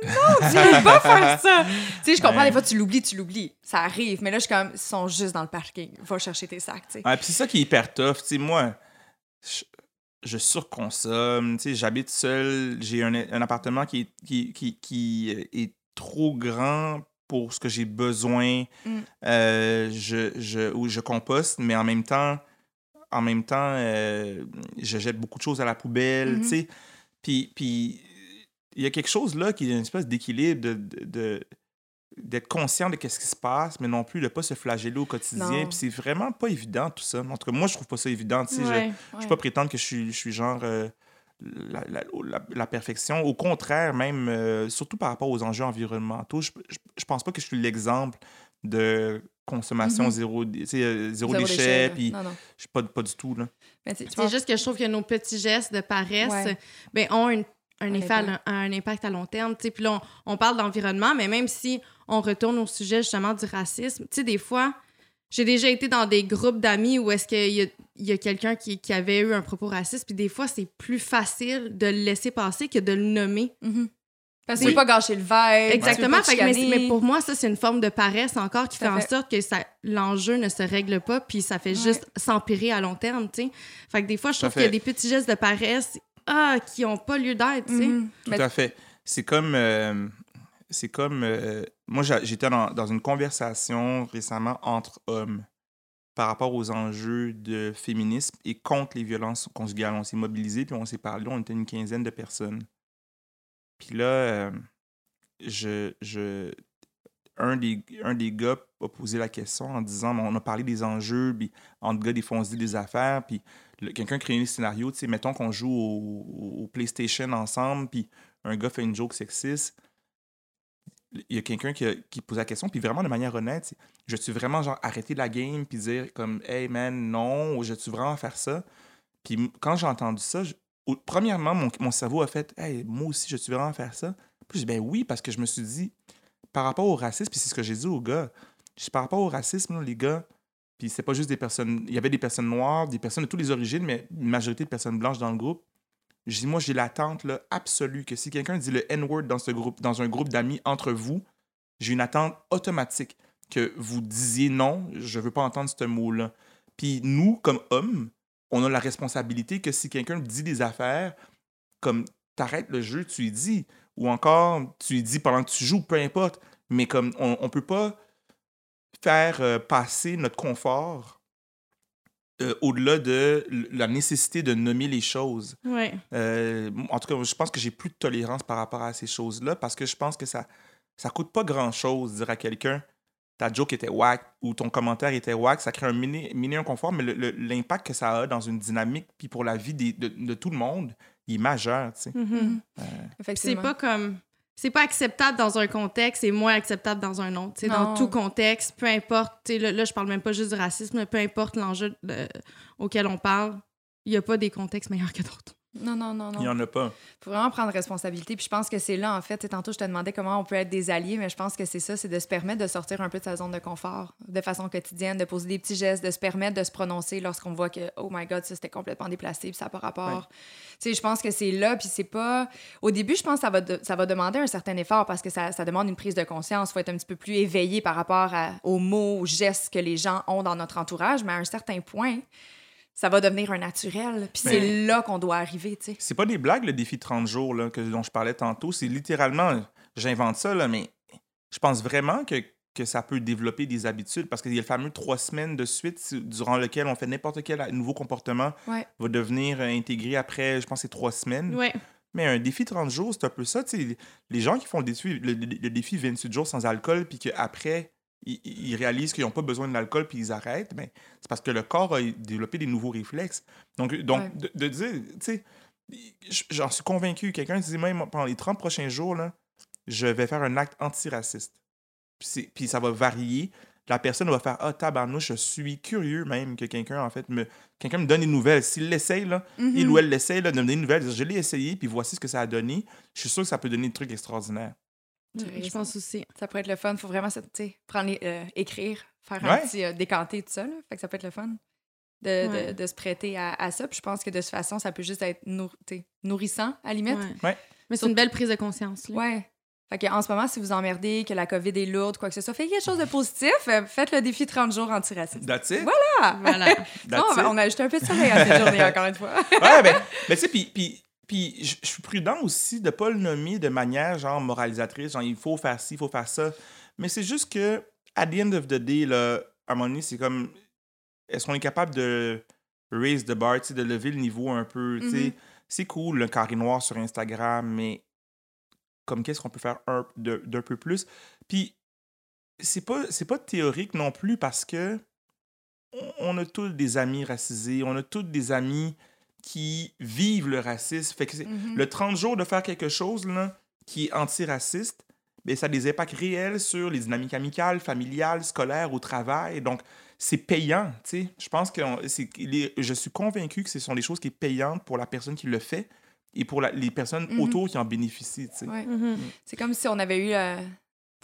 Speaker 1: non, tu veux pas faire ça. tu sais, je comprends,
Speaker 5: Ouais.
Speaker 1: des fois, tu l'oublies, tu l'oublies. Ça arrive. Mais là, je suis comme, ils sont juste dans le parking. Va chercher tes sacs, tu sais.
Speaker 5: Ouais, puis c'est ça qui est hyper tough. Tu sais, moi, je, je surconsomme. Tu sais, j'habite seul. J'ai un, un appartement qui est, qui, qui, qui est trop grand pour ce que j'ai besoin.
Speaker 1: Mm.
Speaker 5: Euh, je, je, où je composte, mais en même temps, en même temps, euh, je jette beaucoup de choses à la poubelle.
Speaker 1: Mhm.
Speaker 5: Tu sais, puis, puis il y a quelque chose là qui est une espèce d'équilibre de, de- de- d'être conscient de ce qui se passe, mais non plus de pas se flageller au quotidien. Puis c'est vraiment pas évident tout ça. En tout cas, moi, je trouve pas ça évident. je-
Speaker 2: Ouais.
Speaker 5: Je ne suis pas prétendre que je suis, je suis genre euh, la, la- la- la perfection. Au contraire, même, euh, surtout par rapport aux enjeux environnementaux, je, je, je pense pas que je suis l'exemple de consommation
Speaker 1: Mhm.
Speaker 5: zéro, euh, zéro,
Speaker 1: Zéro
Speaker 5: déchet, puis
Speaker 1: Non, non.
Speaker 5: je suis pas, pas du tout. Là.
Speaker 2: C'est
Speaker 1: penses-
Speaker 2: juste que je trouve que nos petits gestes de paresse
Speaker 1: Ouais.
Speaker 2: ben, ont un, un,
Speaker 1: Un
Speaker 2: effet à, un impact à long terme. tu sais. Puis là, on, on parle d'environnement, mais même si on retourne au sujet justement du racisme, tu sais, des fois, j'ai déjà été dans des groupes d'amis où est-ce qu'il y a, il y a quelqu'un qui, qui avait eu un propos raciste, puis des fois, c'est plus facile de le laisser passer que de le nommer.
Speaker 1: Mhm. Parce que
Speaker 2: Oui.
Speaker 1: tu veux pas gâcher le vibe.
Speaker 2: Exactement. Fait mais, pour moi, ça, c'est une forme de paresse encore qui fait en sorte que ça, l'enjeu ne se règle pas, puis ça fait
Speaker 1: Ouais.
Speaker 2: juste s'empirer à long terme, tu sais. Fait que des fois, je trouve qu'il y a des petits gestes de paresse ah, qui n'ont pas lieu d'être, tu sais.
Speaker 1: Mhm.
Speaker 5: Tout à fait. C'est comme. euh, c'est comme. euh, moi, j'étais dans, dans une conversation récemment entre hommes par rapport aux enjeux de féminisme et contre les violences conjugales. On s'est mobilisés, puis on s'est parlé, on était une quinzaine de personnes. Puis là, euh, je, je, un, des, un des gars a posé la question en disant on a parlé des enjeux, puis entre gars, des fois, des affaires, puis quelqu'un crée un scénario, tu sais, mettons qu'on joue au, PlayStation ensemble, puis un gars fait une joke sexiste. Il y a quelqu'un qui, pose la question, puis vraiment de manière honnête, je suis vraiment genre arrêter la game, puis dire comme hey man, non, je suis vraiment faire ça. Puis quand j'ai entendu ça, premièrement, mon, cerveau a fait hey, moi aussi, je suis vraiment faire ça. Puis ben oui, parce que je me suis dit, par rapport au racisme, puis c'est ce que j'ai dit aux gars, je par rapport au racisme, les gars, puis c'est pas juste des personnes, il y avait des personnes noires, des personnes de toutes les origines, mais une majorité de personnes blanches dans le groupe. Dis, moi, j'ai l'attente là, absolue que si quelqu'un dit le N-word dans, ce groupe, dans un groupe d'amis entre vous, j'ai une attente automatique que vous disiez non, je veux pas entendre ce mot-là. Puis nous, comme hommes, on a la responsabilité que si quelqu'un dit des affaires, comme t'arrêtes le jeu, tu lui dis, ou encore tu lui dis pendant que tu joues, peu importe, mais comme on, on peut pas faire euh, passer notre confort euh, au-delà de la nécessité de nommer les choses.
Speaker 2: Ouais.
Speaker 5: Euh, en tout cas, je pense que j'ai plus de tolérance par rapport à ces choses-là parce que je pense que ça ça coûte pas grand-chose de dire à quelqu'un ta joke était whack ou ton commentaire était whack. Ça crée un mini, mini inconfort, mais l'impact que ça a dans une dynamique puis pour la vie des- de, de tout le monde, il est majeur. tu sais.
Speaker 2: Mhm. C'est pas comme. C'est pas acceptable dans un contexte et moins acceptable dans un autre. Tu sais, dans tout contexte, peu importe. tu sais, Là, là, je parle même pas juste du racisme, mais peu importe l'enjeu de- auquel on parle, il n'y a pas des contextes meilleurs que d'autres.
Speaker 1: Non, non, non,
Speaker 5: Il
Speaker 1: non.
Speaker 5: n'y en a pas.
Speaker 1: faut vraiment prendre responsabilité. Puis je pense que c'est là, en fait. Tantôt, je te demandais comment on peut être des alliés, mais je pense que c'est ça, c'est de se permettre de sortir un peu de sa zone de confort de façon quotidienne, de poser des petits gestes, de se permettre de se prononcer lorsqu'on voit que, oh my God, ça c'était complètement déplacé, puis ça n'a pas rapport. Tu sais, je pense que c'est là, puis c'est pas. Au début, je pense que ça va, de- ça va demander un certain effort parce que ça, ça demande une prise de conscience. Il faut être un petit peu plus éveillé par rapport à- aux mots, aux gestes que les gens ont dans notre entourage, mais à un certain point, ça va devenir un naturel. Puis c'est là qu'on doit arriver, tu sais.
Speaker 5: C'est pas des blagues, le défi 30 jours là, que, dont je parlais tantôt. C'est littéralement, j'invente ça, là, mais je pense vraiment que, que ça peut développer des habitudes parce qu'il y a le fameux trois semaines de suite durant lequel on fait n'importe quel nouveau comportement
Speaker 1: Ouais.
Speaker 5: va devenir euh, intégré après, je pense, c'est trois semaines.
Speaker 2: Ouais.
Speaker 5: Mais un défi 30 jours, c'est un peu ça. tu sais, Les gens qui font le défi, le, le- le défi 28 jours sans alcool, puis qu'après, ils, ils réalisent qu'ils n'ont pas besoin de l'alcool, puis ils arrêtent, ben, c'est parce que le corps a développé des nouveaux réflexes. Donc, donc
Speaker 1: Ouais.
Speaker 5: de, de dire, tu sais, j'en suis convaincu, quelqu'un dit même pendant les 30 prochains jours, là, je vais faire un acte antiraciste. Puis, ça va varier. La personne va faire Ah, tabarnouche, je suis curieux même que quelqu'un, en fait, me, quelqu'un me donne des nouvelles. S'il l'essaye, là, il ou elle l'essaye là, de me donner des nouvelles, je l'ai essayé, puis voici ce que ça a donné. Je suis sûr que ça peut donner des trucs extraordinaires.
Speaker 2: Je pense aussi.
Speaker 1: Ça pourrait être le fun. faut vraiment prendre les- euh, écrire, faire un petit euh, décanté, tout ça. Là. Fait que ça peut être le fun de, de-
Speaker 2: Ouais.
Speaker 1: de se prêter à, à ça. Puis je pense que de toute façon, ça peut juste être nour- nourrissant, à la limite.
Speaker 2: Ouais.
Speaker 5: Ouais.
Speaker 2: Mais c'est une belle prise de conscience. Là.
Speaker 1: Ouais. Fait que en ce moment, si vous emmerdez, que la COVID est lourde, quoi que ce soit, faites quelque chose de positif. euh, Faites le défi 30 jours antiraciste.
Speaker 5: That's it.
Speaker 1: Voilà!
Speaker 2: Voilà.
Speaker 5: That's
Speaker 1: Non, on, va-
Speaker 5: it.
Speaker 1: on a ajouté un peu de soleil à cette journée, encore une fois.
Speaker 5: ouais, ben, mais tu sais, puis, puis, je suis prudent aussi de pas le nommer de manière genre moralisatrice, genre il faut faire ci, il faut faire ça. Mais c'est juste que, at the end of the day, là, à un moment donné, c'est comme, est-ce qu'on est capable de raise the bar, de lever le niveau un peu.
Speaker 1: Mhm.
Speaker 5: C'est cool le carré noir sur Instagram, mais comme qu'est-ce qu'on peut faire de- d'un peu plus? Puis, c'est pas, c'est pas théorique non plus parce que on- on a tous des amis racisés, on a tous des amis qui vivent le racisme. Fait que c'est-
Speaker 1: Mhm.
Speaker 5: le 30 jours de faire quelque chose là, qui est antiraciste, ben, ça a des impacts réels sur les dynamiques amicales, familiales, scolaires, au travail. Donc, c'est payant, tu sais. Je pense que on- c'est- les- je suis convaincu que ce sont des choses qui sont payantes pour la personne qui le fait et pour la- les personnes
Speaker 1: Mhm.
Speaker 5: autour qui en bénéficient.
Speaker 2: Mhm.
Speaker 1: C'est comme si on avait eu, euh,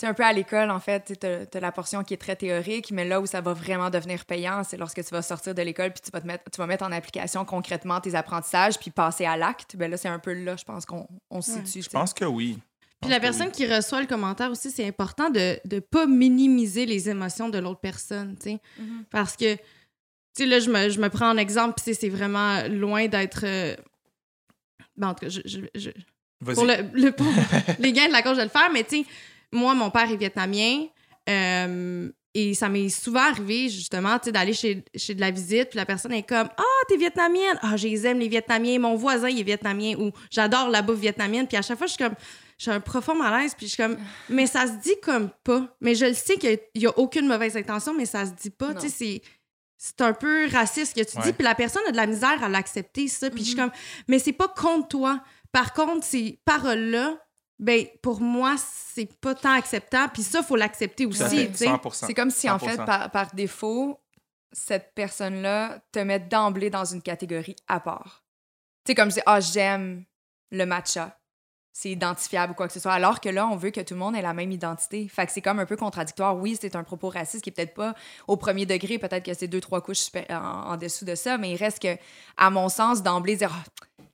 Speaker 1: sais, un peu à l'école, en fait, tu as, la portion qui est très théorique, mais là où ça va vraiment devenir payant, c'est lorsque tu vas sortir de l'école puis tu vas, te mettre, tu vas mettre en application concrètement tes apprentissages puis passer à l'acte. Ben là, c'est un peu là, je pense qu'on on se
Speaker 2: Ouais.
Speaker 1: situe.
Speaker 5: Je pense que oui.
Speaker 2: Puis la
Speaker 5: oui.
Speaker 2: personne qui reçoit le commentaire aussi, c'est important de ne pas minimiser les émotions de l'autre personne, tu sais.
Speaker 1: Mhm.
Speaker 2: Parce que, tu sais, là, je me, je me prends en exemple, puis c'est- c'est vraiment loin d'être... euh, ben, en tout cas, je, je- pour, le, le- pour les gains de la cause, je vais le faire, mais tu sais, moi, mon père est vietnamien. euh, et ça m'est souvent arrivé, justement, tu sais, d'aller chez, chez de la visite, puis la personne est comme Ah, t'es vietnamienne. Ah, je les aime, les Vietnamiens. Mon voisin, il est vietnamien. Ou j'adore la bouffe vietnamienne. Puis à chaque fois, je suis comme J'ai un profond malaise. Puis je suis comme Mais ça se dit comme pas. Mais je le sais qu'il n'y a aucune mauvaise intention, mais ça se dit pas. Tu sais, c'est. C'est un peu raciste que tu
Speaker 5: Ouais.
Speaker 2: dis, puis la personne a de la misère à l'accepter, ça. Puis je suis comme, mais c'est pas contre toi. Par contre, ces paroles-là, ben, pour moi, c'est pas tant acceptable. Puis ça, faut l'accepter aussi,
Speaker 5: Tout à fait,
Speaker 2: tu sais.
Speaker 5: 100%.
Speaker 1: C'est comme si, en fait,
Speaker 5: 100%.
Speaker 1: par, par défaut, cette personne-là te met d'emblée dans une catégorie à part. Tu sais, comme si, ah, j'aime le matcha. C'est identifiable ou quoi que ce soit. Alors que là, on veut que tout le monde ait la même identité. Fait que c'est comme un peu contradictoire. Oui, c'est un propos raciste qui est peut-être pas au premier degré. Peut-être que c'est deux, trois couches en dessous de ça. Mais il reste que, à mon sens, d'emblée, dire, Ah,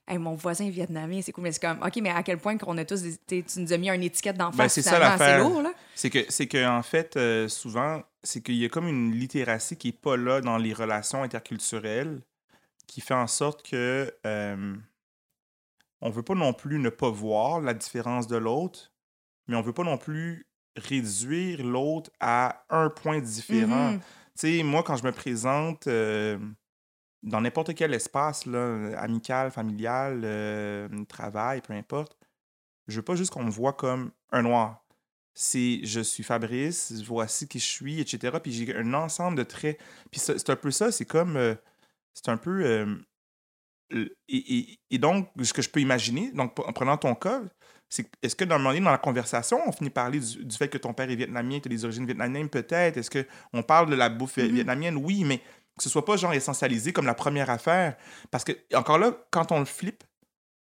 Speaker 1: hey, mon voisin vietnamien, c'est cool. Mais c'est comme, OK, mais à quel point qu'on a tous, des- tu nous as mis une étiquette d'en
Speaker 5: Ben,
Speaker 1: face,
Speaker 5: c'est ça l'affaire.
Speaker 1: lourd, là.
Speaker 5: C'est que, c'est que en fait, euh, souvent, c'est qu'il y a comme une littératie qui est pas là dans les relations interculturelles, qui fait en sorte que euh, on veut pas non plus ne pas voir la différence de l'autre, mais on veut pas non plus réduire l'autre à un point différent.
Speaker 1: Mhm.
Speaker 5: Tu sais, moi, quand je me présente euh, dans n'importe quel espace, là, amical, familial, euh, travail, peu importe, je veux pas juste qu'on me voit comme un noir. C'est je suis Fabrice, voici qui je suis, etc. Puis j'ai un ensemble de traits. Puis c'est un peu ça, c'est comme. euh, c'est un peu. euh, et, et- et donc, ce que je peux imaginer, donc en prenant ton cas, c'est que- est-ce que dans dans la conversation, on finit par parler du, du fait que ton père est vietnamien, tu as des origines vietnamiennes, peut-être? Est-ce qu'on parle de la bouffe
Speaker 1: Mhm.
Speaker 5: vietnamienne? Oui, mais que ce soit pas genre essentialisé comme la première affaire. Parce que, encore là, quand on le flippe,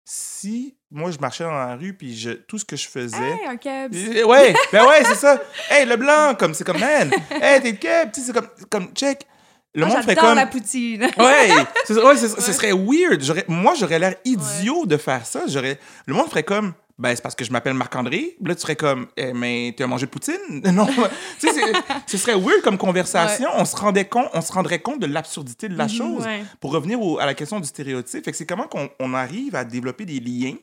Speaker 5: si moi je marchais dans la rue puis je, tout ce que je faisais.
Speaker 1: Hey, un cab.
Speaker 5: Ouais, ben ouais, c'est ça. Hey, le blanc, comme c'est comme man. Hey, t'es le tu sais, c'est comme, comme check. Le
Speaker 1: Moi,
Speaker 5: monde ferait comme.
Speaker 1: la poutine.
Speaker 5: Ouais, c'est- ouais, ce serait weird. J'aurais- Moi, j'aurais l'air idiot de faire ça. J'aurais, le monde ferait comme, ben, c'est parce que je m'appelle Marc-André. Là, tu serais comme, eh, mais tu as mangé de poutine? Non. tu sais, c'est- ce serait weird comme conversation. On, se rendait compte, on se rendrait compte de l'absurdité de la chose.
Speaker 2: Ouais.
Speaker 5: Pour revenir au- à la question du stéréotype, fait que c'est comment qu'on on arrive à développer des liens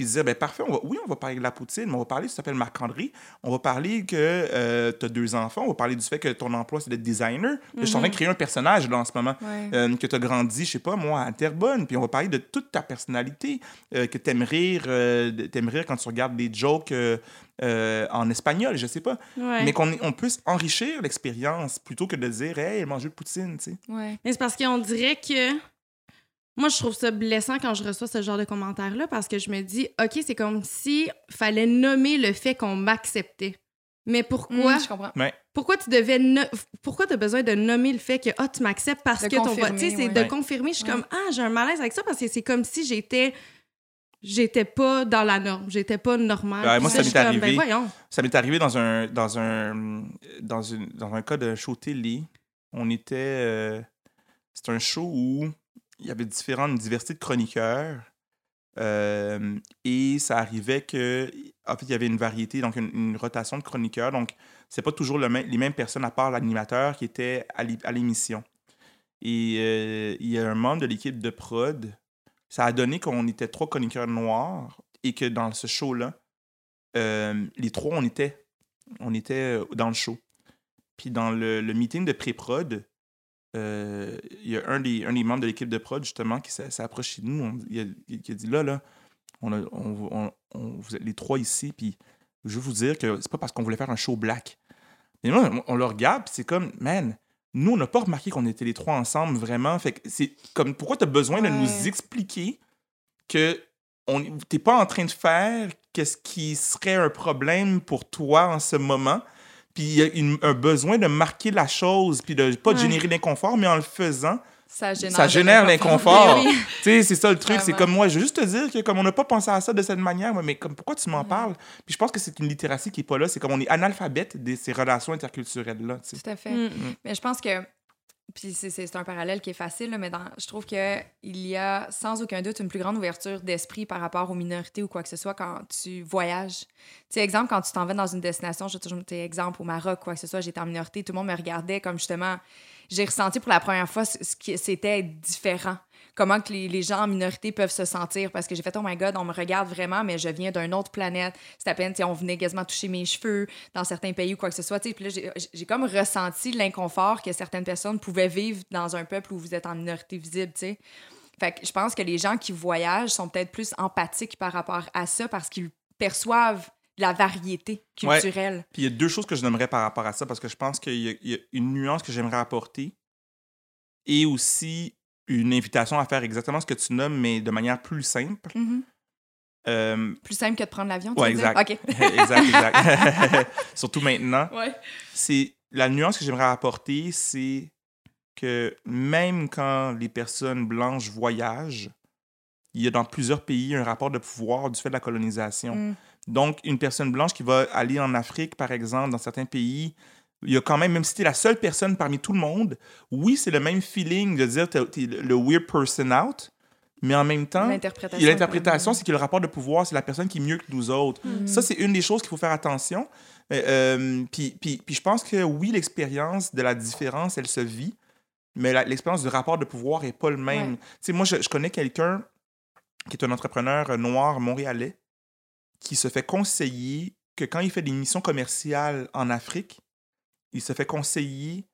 Speaker 5: puis se dire, ben parfait, on va, oui, on va parler de la poutine, mais on va parler, tu t'appelles Marc-André, on va parler que tu as deux enfants, on va parler du fait que ton emploi, c'est d'être designer. Je suis en train de créer un personnage là, en ce moment,
Speaker 1: Ouais.
Speaker 5: euh, que tu as grandi, je sais pas, moi, à Terrebonne, puis on va parler de toute ta personnalité, euh, que t'aimes rire, euh, de- t'aimes rire quand tu regardes des jokes euh, euh, en espagnol, je sais pas,
Speaker 2: Ouais.
Speaker 5: mais qu'on on puisse enrichir l'expérience plutôt que de dire, hey, manger de poutine, tu sais.
Speaker 1: Ouais.
Speaker 2: Mais c'est parce qu'on dirait que. Moi, je trouve ça blessant quand je reçois ce genre de commentaires-là parce que je me dis, OK, c'est comme si fallait nommer le fait qu'on m'acceptait. Mais pourquoi?
Speaker 1: Mm, je comprends.
Speaker 2: Pourquoi tu devais. no- Pourquoi tu as besoin de nommer le fait que ah, tu m'acceptes parce
Speaker 1: De
Speaker 2: que ton vote.
Speaker 1: confirmer,
Speaker 2: Tu sais, c'est
Speaker 1: ouais.
Speaker 2: de
Speaker 5: Ouais.
Speaker 2: confirmer. Je suis
Speaker 1: Ouais.
Speaker 2: comme, ah, j'ai un malaise avec ça parce que c'est comme si j'étais. J'étais pas dans la norme. J'étais pas normale.
Speaker 5: Ouais, moi, ça m'est
Speaker 2: Ben
Speaker 5: arrivé.
Speaker 2: voyons.
Speaker 5: Ça m'est arrivé dans un dans un dans une dans un cas de show télé. On était euh, c'est un show où il y avait différentes une diversité de chroniqueurs euh, et ça arrivait que en fait il y avait une variété donc une, rotation de chroniqueurs donc c'est pas toujours les mêmes personnes à part l'animateur qui était à l'é- à l'émission. Et euh, il y a un membre de l'équipe de prod. Ça a donné qu'on était trois chroniqueurs noirs et que dans ce show-là, euh, les trois, on était, on était dans le show. Puis dans le, le meeting de pré-prod, euh, il y a un des, un des membres de l'équipe de prod, justement, qui s'est approché de nous. On- il, a, qui a dit Là, là, on a- on- on- on- vous êtes les trois ici, puis je veux vous dire que c'est pas parce qu'on voulait faire un show black. Mais moi, on, le regarde, puis c'est comme, man, nous, on n'a pas remarqué qu'on était les trois ensemble vraiment. Fait que c'est comme, pourquoi tu as besoin de nous expliquer que t'es pas en train de faire qu'est-ce qui serait un problème pour toi en ce moment? Puis il y a une- un besoin de marquer la chose, puis de pas de générer l'inconfort, mais en le faisant,
Speaker 1: Ça génère,
Speaker 5: ça génère l'inconfort.
Speaker 2: Oui, oui.
Speaker 5: Tu sais, c'est ça le truc. C'est
Speaker 1: Vraiment.
Speaker 5: comme moi, je veux juste te dire que comme on n'a pas pensé à ça de cette manière, mais comme pourquoi tu
Speaker 1: Mm.
Speaker 5: m'en parles? Puis je pense que c'est une littératie qui est pas là. C'est comme on est analphabète de ces relations interculturelles-là.
Speaker 1: Tout à fait.
Speaker 2: Mm.
Speaker 1: Mais je pense que, puis c'est- un parallèle qui est facile, mais je trouve qu'il y a sans aucun doute une plus grande ouverture d'esprit par rapport aux minorités ou quoi que ce soit quand tu voyages. Tu sais, exemple, quand tu t'en vas dans une destination, je toujours donner exemple au Maroc, quoi que ce soit, j'étais en minorité, tout le monde me regardait comme justement, j'ai ressenti pour la première fois ce qui c'était différent. Comment que les, les gens en minorité peuvent se sentir. Parce que j'ai fait, oh my God, on me regarde vraiment, mais je viens d'une autre planète. C'est à peine, sais, on venait quasiment toucher mes cheveux dans certains pays ou quoi que ce soit. Puis là, j'ai- comme ressenti l'inconfort que certaines personnes pouvaient vivre dans un peuple où vous êtes en minorité visible, tu sais. Fait que je pense que les gens qui voyagent sont peut-être plus empathiques par rapport à ça parce qu'ils perçoivent la variété
Speaker 5: Ouais.
Speaker 1: culturelle.
Speaker 5: Puis il y a deux choses que je nommerais par rapport à ça, parce que je pense qu'il y a une nuance que j'aimerais apporter et aussi une invitation à faire exactement ce que tu nommes, mais de manière plus simple.
Speaker 1: Mhm.
Speaker 5: Euh,
Speaker 1: Plus simple que de prendre l'avion, tu
Speaker 5: Ouais,
Speaker 1: veux dire?
Speaker 5: exact. Exact, exact. Surtout maintenant.
Speaker 1: ouais.
Speaker 5: c'est la nuance que j'aimerais apporter, c'est que même quand les personnes blanches voyagent, il y a dans plusieurs pays un rapport de pouvoir du fait de la colonisation.
Speaker 1: Mm.
Speaker 5: Donc, une personne blanche qui va aller en Afrique, par exemple, dans certains pays, il y a quand même, même si tu es la seule personne parmi tout le monde, oui, c'est le même feeling de dire t'es t'es le weird person out, mais en même temps,
Speaker 1: L'interprétation.
Speaker 5: c'est que le rapport de pouvoir, c'est la personne qui est mieux que nous autres.
Speaker 1: Mhm.
Speaker 5: Ça, c'est une des choses qu'il faut faire attention. Euh, euh, puis, puis, puis je pense que oui, l'expérience de la différence, elle se vit, mais la- l'expérience du rapport de pouvoir n'est pas le même.
Speaker 1: Ouais.
Speaker 5: Tu sais, moi, je, je connais quelqu'un qui est un entrepreneur noir montréalais qui se fait conseiller que quand il fait des missions commerciales en Afrique, il se fait conseiller.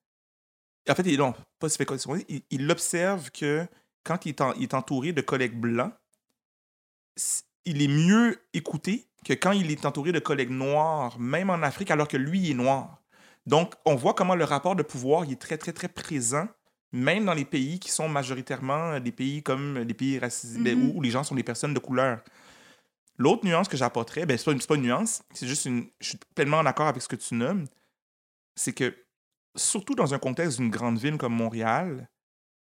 Speaker 5: En fait, il, non, pas se fait conseiller, il, il observe que quand il est, en- il est entouré de collègues blancs, il est mieux écouté que quand il est entouré de collègues noirs, même en Afrique, alors que lui il est noir. Donc, on voit comment le rapport de pouvoir il est très, très, très présent, même dans les pays qui sont majoritairement des pays comme les pays racisés, ben,
Speaker 1: Mhm.
Speaker 5: où, où les gens sont des personnes de couleur. L'autre nuance que j'apporterais, ben, c'est pas, pas une nuance, c'est juste une. Je suis pleinement en accord avec ce que tu nommes. C'est que, surtout dans un contexte d'une grande ville comme Montréal,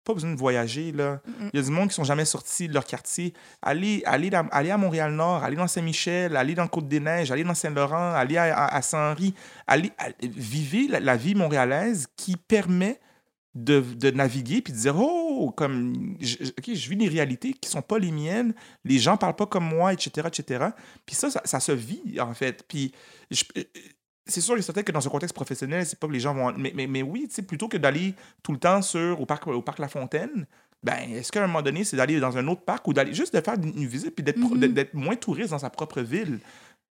Speaker 5: pas besoin de voyager, là.
Speaker 1: Mhm.
Speaker 5: Il y a du monde qui sont jamais sortis de leur quartier. Allez, allez, dans- allez à Montréal-Nord, allez dans Saint-Michel, allez dans Côte-des-Neiges, allez dans Saint-Laurent, allez à, à- à Saint-Henri. Allez, vivez la, la vie montréalaise qui permet de, de naviguer puis de dire Oh, comme, je, je vis des réalités qui sont pas les miennes, les gens parlent pas comme moi, etc., etc. Puis ça, ça, ça se vit, en fait. Puis je- euh, c'est sûr et certain que dans un contexte professionnel, c'est pas que les gens vont. Mais, mais, mais oui, plutôt que d'aller tout le temps sur, au, parc, au parc La Fontaine, ben, est-ce qu'à un moment donné, c'est d'aller dans un autre parc ou d'aller juste de faire une visite puis d'être
Speaker 1: Mhm.
Speaker 5: d'être moins touriste dans sa propre ville?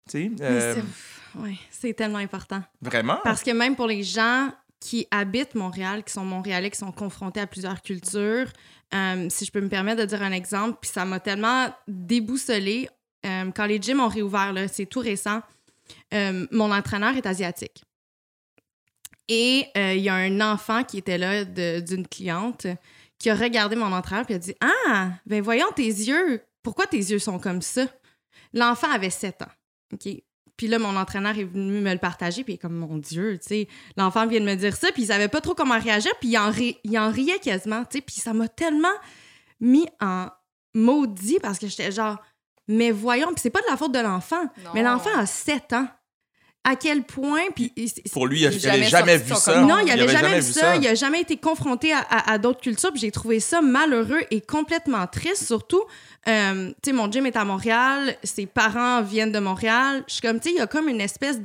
Speaker 5: Tu sais,
Speaker 2: Mais
Speaker 5: euh,
Speaker 2: c'est- ouais, c'est tellement important.
Speaker 5: vraiment?
Speaker 2: Parce que même pour les gens qui habitent Montréal, qui sont montréalais, qui sont confrontés à plusieurs cultures, euh, si je peux me permettre de dire un exemple, puis ça m'a tellement déboussolé. euh, quand les gyms ont réouvert, là, c'est tout récent, euh, mon entraîneur est asiatique. Et euh, il y a un enfant qui était là d'une cliente qui a regardé mon entraîneur et a dit Ah, ben voyons tes yeux, pourquoi tes yeux sont comme ça? L'enfant avait 7 ans. OK? Puis là, mon entraîneur est venu me le partager, puis il est comme, mon Dieu, tu sais, l'enfant vient de me dire ça, puis il savait pas trop comment réagir, puis il en, ri- il en riait quasiment, tu sais, puis ça m'a tellement mis en maudit parce que j'étais genre, mais voyons, puis c'est pas de la faute de l'enfant, mais l'enfant a 7 ans. À quel point, puis
Speaker 5: Pour lui, il n'avait
Speaker 1: jamais
Speaker 5: jamais vu ça?
Speaker 2: non, il avait, jamais, vu ça. Il
Speaker 5: Il
Speaker 2: a jamais été confronté à, à- à d'autres cultures. Puis j'ai trouvé ça malheureux et complètement triste. Surtout, euh, tu sais, mon gym est à Montréal. Ses parents viennent de Montréal. Je suis comme, tu sais, il y a comme une espèce.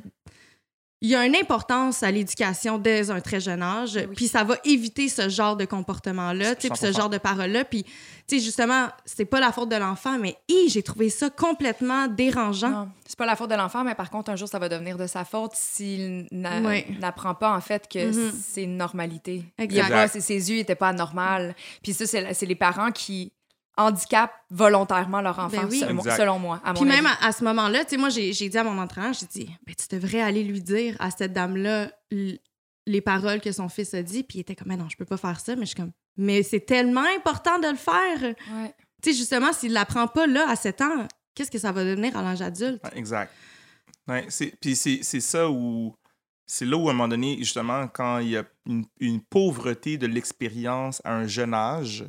Speaker 2: Il y a une importance à l'éducation dès un très jeune âge.
Speaker 1: Oui.
Speaker 2: Puis ça va éviter ce genre de comportement-là, puis ce
Speaker 5: 100%.
Speaker 2: genre de paroles-là. Puis, tu sais, justement, c'est pas la faute de l'enfant, mais j'ai trouvé ça complètement dérangeant.
Speaker 1: C'est pas la faute de l'enfant, mais par contre, un jour, ça va devenir de sa faute s'il
Speaker 2: Oui.
Speaker 1: n'apprend pas, en fait, que
Speaker 2: Mhm.
Speaker 1: c'est une normalité. Il y a
Speaker 2: Exact.
Speaker 1: pas- ses, yeux n'étaient pas normaux. Puis ça, c'est les parents qui handicapent volontairement leur enfant,
Speaker 2: Ben oui.
Speaker 1: selon, moi, à mon
Speaker 2: Puis même
Speaker 1: avis.
Speaker 2: à, à ce moment-là, tu sais, moi, j'ai dit à mon entraîneur, j'ai dit, ben, tu devrais aller lui dire à cette dame-là les paroles que son fils a dit. Puis il était comme, mais non, je peux pas faire ça. Mais je suis comme, mais c'est tellement important de le faire.
Speaker 1: Ouais.
Speaker 2: Tu sais, justement, s'il l'apprend pas là, à 7 ans, qu'est-ce que ça va devenir à l'âge adulte?
Speaker 5: Exact. Ouais, c'est- puis c'est c'est ça où. C'est là où, à un moment donné, justement, quand il y a une, une pauvreté de l'expérience à un jeune âge,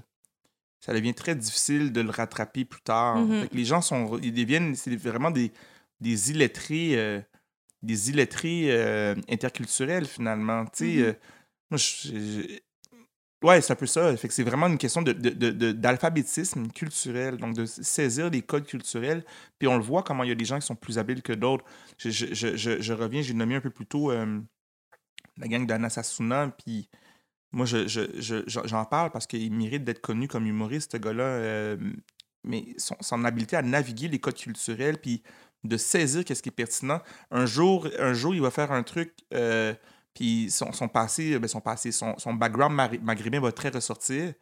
Speaker 5: ça devient très difficile de le rattraper plus tard.
Speaker 2: Mhm.
Speaker 5: Fait que les gens sont. Ils deviennent. C'est vraiment des, des illettrés. euh, des illettrés euh, interculturels, finalement. Tu sais,
Speaker 2: Mhm.
Speaker 5: euh, moi, je- je- Ouais, c'est un peu ça. Fait que c'est vraiment une question de, de- de- de- d'alphabétisme culturel, donc de saisir les codes culturels. Puis on le voit comment il y a des gens qui sont plus habiles que d'autres. Je, je- reviens, j'ai nommé un peu plus tôt euh, la gang d'Anna Sassouna, puis moi, je, je, je- j'en j'en parle parce qu'il mérite d'être connu comme humoriste, ce gars-là. euh, mais son, son habileté à naviguer les codes culturels, puis de saisir qu'est-ce qui est pertinent. Un jour, un jour il va faire un truc, euh, puis son, son passé, ben son passé, son, son background maghrébin va très ressortir.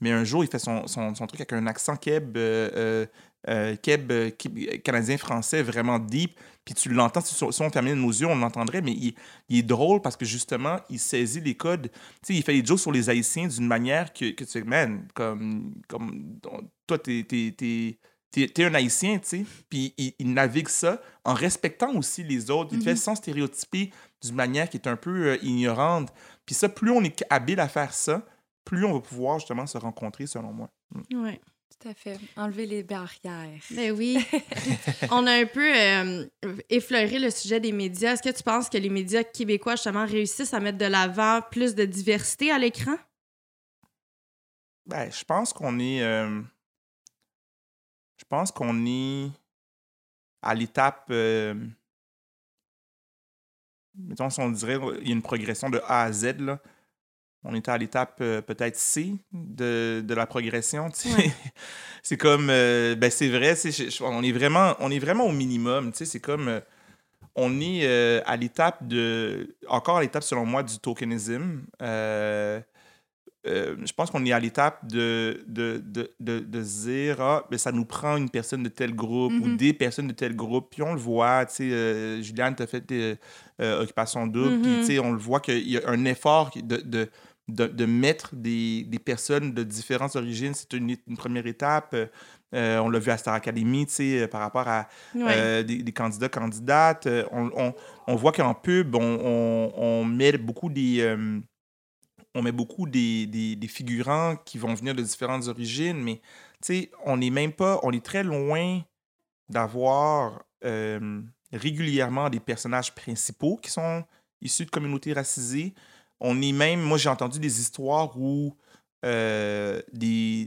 Speaker 5: Mais un jour, il fait son, son, son truc avec un accent keb, euh, euh, euh, keb, keb- canadien-français vraiment deep. Puis tu l'entends, si, si on fermait nos yeux, on l'entendrait, mais il, il est drôle parce que justement, il saisit les codes. Tu sais, il fait des jokes sur les Haïtiens d'une manière que, que tu sais, man, comme, comme toi, t'es, t'es, t'es, un Haïtien, tu sais. Puis il, il navigue ça en respectant aussi les autres. Il le fait sans stéréotyper d'une manière qui est un peu euh, ignorante. Puis ça, plus on est habile à faire ça, plus on va pouvoir justement se rencontrer, selon moi.
Speaker 2: Ouais.
Speaker 1: Tout à fait. Enlever les barrières.
Speaker 2: Ben oui. On a un peu euh, effleuré le sujet des médias. Est-ce que tu penses que les médias québécois, justement, réussissent à mettre de l'avant plus de diversité à l'écran?
Speaker 5: Ben, je pense qu'on est. euh, je pense qu'on est à l'étape. euh, mettons, si on dirait, il y a une progression de A à Z, là. On était à l'étape euh, peut-être C de, de la progression.
Speaker 2: Ouais.
Speaker 5: c'est comme. euh, ben, c'est vrai, c'est- je- je- on, est vraiment, on est vraiment au minimum. C'est comme. euh, on est à l'étape de. Encore à l'étape, selon moi, du tokenism. Euh, je pense qu'on est à l'étape de, de, de, de, dire ah, ben, ça nous prend une personne de tel groupe ou
Speaker 1: Mhm.
Speaker 5: des personnes de tel groupe. Puis on le voit, tu sais, euh, Juliane, tu as fait Occupation Double, puis
Speaker 2: Mhm.
Speaker 5: tu sais, on le voit qu'il y a un effort de, de, mettre des, des personnes de différentes origines. C'est une, une première étape. Euh, on l'a vu à Star Academy, tu sais, par rapport à euh, des, des candidats, candidates. Euh, on, on- on voit qu'en pub, on, on- met beaucoup des. euh, on met beaucoup des, des- des figurants qui vont venir de différentes origines, mais tu sais, on n'est même pas. On est très loin d'avoir euh, régulièrement des personnages principaux qui sont issus de communautés racisées. On est même. Moi, j'ai entendu des histoires où. euh, des,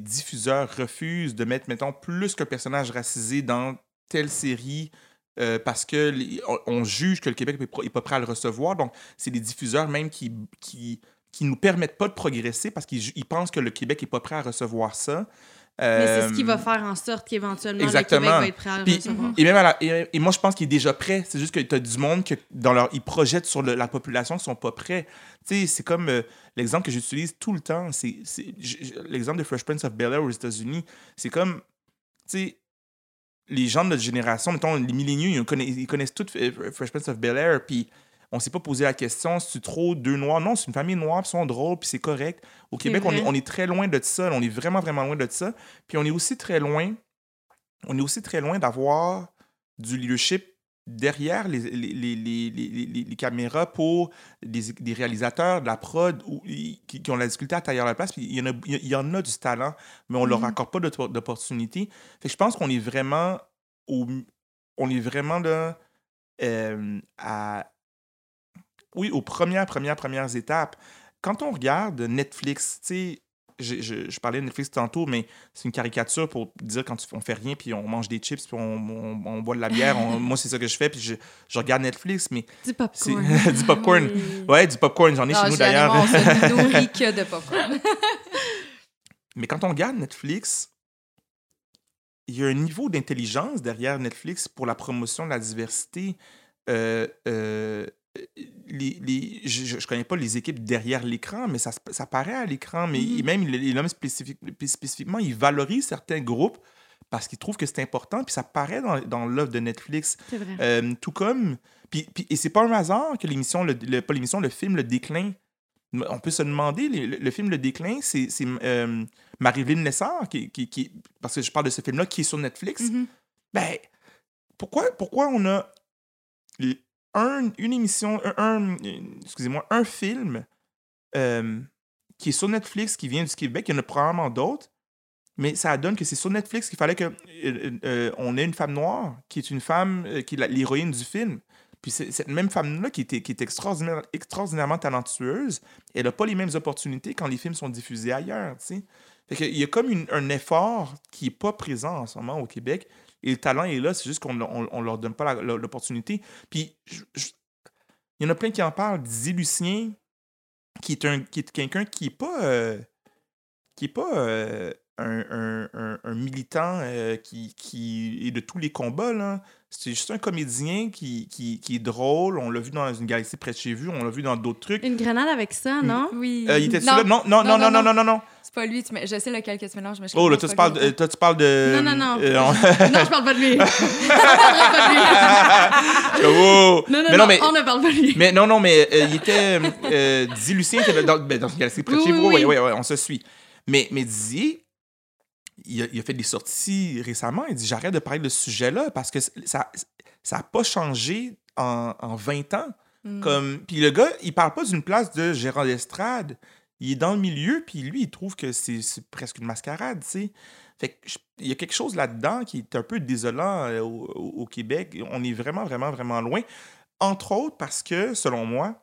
Speaker 5: diffuseurs refusent de mettre, mettons, plus qu'un personnage racisé dans telle série euh, parce que on, juge que le Québec n'est pas prêt à le recevoir. Donc, c'est des diffuseurs même qui qui qui nous permettent pas de progresser parce qu'ils pensent que le Québec est pas prêt à recevoir ça.
Speaker 2: Mais c'est ce qui
Speaker 5: Euh,
Speaker 2: va faire en sorte qu'éventuellement le
Speaker 5: exactement.
Speaker 2: Québec va être prêt à le
Speaker 5: Puis-
Speaker 2: recevoir.
Speaker 5: et même à la- et, et moi, je pense qu'il est déjà prêt. C'est juste que tu as du monde que dans leur, ils projettent sur le- la population qui sont pas prêts. Tu sais, c'est comme euh, l'exemple que j'utilise tout le temps. C'est l'exemple de Fresh Prince of Bel Air aux États-Unis. C'est comme, tu sais, les gens de notre génération, mettons, les milléniaux, ils connaissent, ils connaissent euh, Fresh Prince of Bel Air. Puis on s'est pas posé la question, c'est trop deux noirs? Non, c'est une famille noire, puis ils sont drôles, puis c'est correct. Au Québec, on est, on est très loin de ça. On est vraiment, vraiment loin de ça. Puis on est aussi très loin, on est aussi très loin d'avoir du leadership derrière les, les, les, les, caméras pour des, des réalisateurs, de la prod ou, qui, qui ont la difficulté à tailler la place. Puis il y en a, il y en a du talent, mais on leur
Speaker 2: Mhm.
Speaker 5: accorde pas d'oppor- d'opportunité. Fait que je pense qu'on est vraiment au, on est vraiment là euh, à oui, aux premières, premières, premières étapes. Quand on regarde Netflix, tu sais, je, je- je parlais de Netflix tantôt, mais c'est une caricature pour dire quand on fait rien, puis on mange des chips, puis on, on- on boit de la bière. on- moi, c'est ça que je fais, puis je, je regarde Netflix, mais
Speaker 2: Du popcorn.
Speaker 5: du popcorn. Ouais, du popcorn, j'en ai
Speaker 1: Non,
Speaker 5: chez nous d'ailleurs.
Speaker 1: on se nourrit que de popcorn.
Speaker 5: Mais quand on regarde Netflix, il y a un niveau d'intelligence derrière Netflix pour la promotion de la diversité. Euh, euh, les, les- je ne connais pas les équipes derrière l'écran, mais ça, ça paraît à l'écran. Mais
Speaker 2: Mhm.
Speaker 5: même hommes spécifique- spécifiquement, ils valorisent certains groupes parce qu'ils trouvent que c'est important, puis ça paraît dans, dans l'œuvre de Netflix.
Speaker 2: C'est vrai.
Speaker 5: Euh, tout comme. Puis, puis- et c'est pas un hasard que l'émission, le, le- pas l'émission, le film Le Déclin. On peut se demander, le, film Le Déclin, c'est euh, Marie-Evelyne Lessard, qui, qui, qui- parce que je parle de ce film-là, qui est sur Netflix.
Speaker 2: Mhm.
Speaker 5: Ben, pourquoi, pourquoi on a un, une émission, un, un- excusez-moi, un film euh, qui est sur Netflix, qui vient du Québec, il y en a probablement d'autres, mais ça donne que c'est sur Netflix qu'il fallait que euh, euh, on ait une femme noire qui est une femme euh, qui est l'héroïne du film. Puis cette même femme-là qui, est extraordinaire- extraordinairement talentueuse, elle n'a pas les mêmes opportunités quand les films sont diffusés ailleurs, qu'il y a comme un effort qui n'est pas présent en ce moment au Québec. Et le talent est là, c'est juste qu'on ne leur donne pas l'opportunité. Puis il y en a plein qui en parlent. Dizzy Lucien, qui est, un, qui est quelqu'un qui est pas. euh, qui est pas euh, un, un- un- un militant euh, qui, qui est de tous les combats, là. C'est juste un comédien qui, qui, qui est drôle. On l'a vu dans une galaxie près de chez vous. On l'a vu dans d'autres trucs.
Speaker 2: Une grenade avec ça, non?
Speaker 1: Oui.
Speaker 5: Euh, il était là? Non, non, non, non, non, non, non, non.
Speaker 1: C'est pas lui. tu mets- Je sais lequel que tu mélanges, mais je
Speaker 5: Oh, là, toi, tu parles, de- toi, tu parles de.
Speaker 2: Non, non, non.
Speaker 5: euh, on-
Speaker 2: non, je parle pas de lui. on parlera pas de lui.
Speaker 5: Oh!
Speaker 2: Non, non,
Speaker 5: mais
Speaker 2: non,
Speaker 5: mais,
Speaker 2: on ne parle pas de lui.
Speaker 5: mais non, non, mais euh, il était. Euh, Dizzy Lucien était dans, ben, dans une galaxie près de
Speaker 2: Oui,
Speaker 5: chez
Speaker 2: oui,
Speaker 5: vous.
Speaker 2: oui.
Speaker 5: Oui, oui, oui, on se suit. Mais, mais Dizzy, il a, il a fait des sorties récemment. Il dit J'arrête de parler de ce sujet-là parce que ça ça n'a pas changé en, en 20 ans.
Speaker 1: Mm.
Speaker 5: Comme, puis le gars, il parle pas d'une place de gérant d'estrade. Il est dans le milieu, puis lui, il trouve que c'est presque une mascarade, tu sais. Fait que il y a quelque chose là-dedans qui est un peu désolant euh, au, au- au Québec. On est vraiment, vraiment, vraiment loin. Entre autres parce que, selon moi,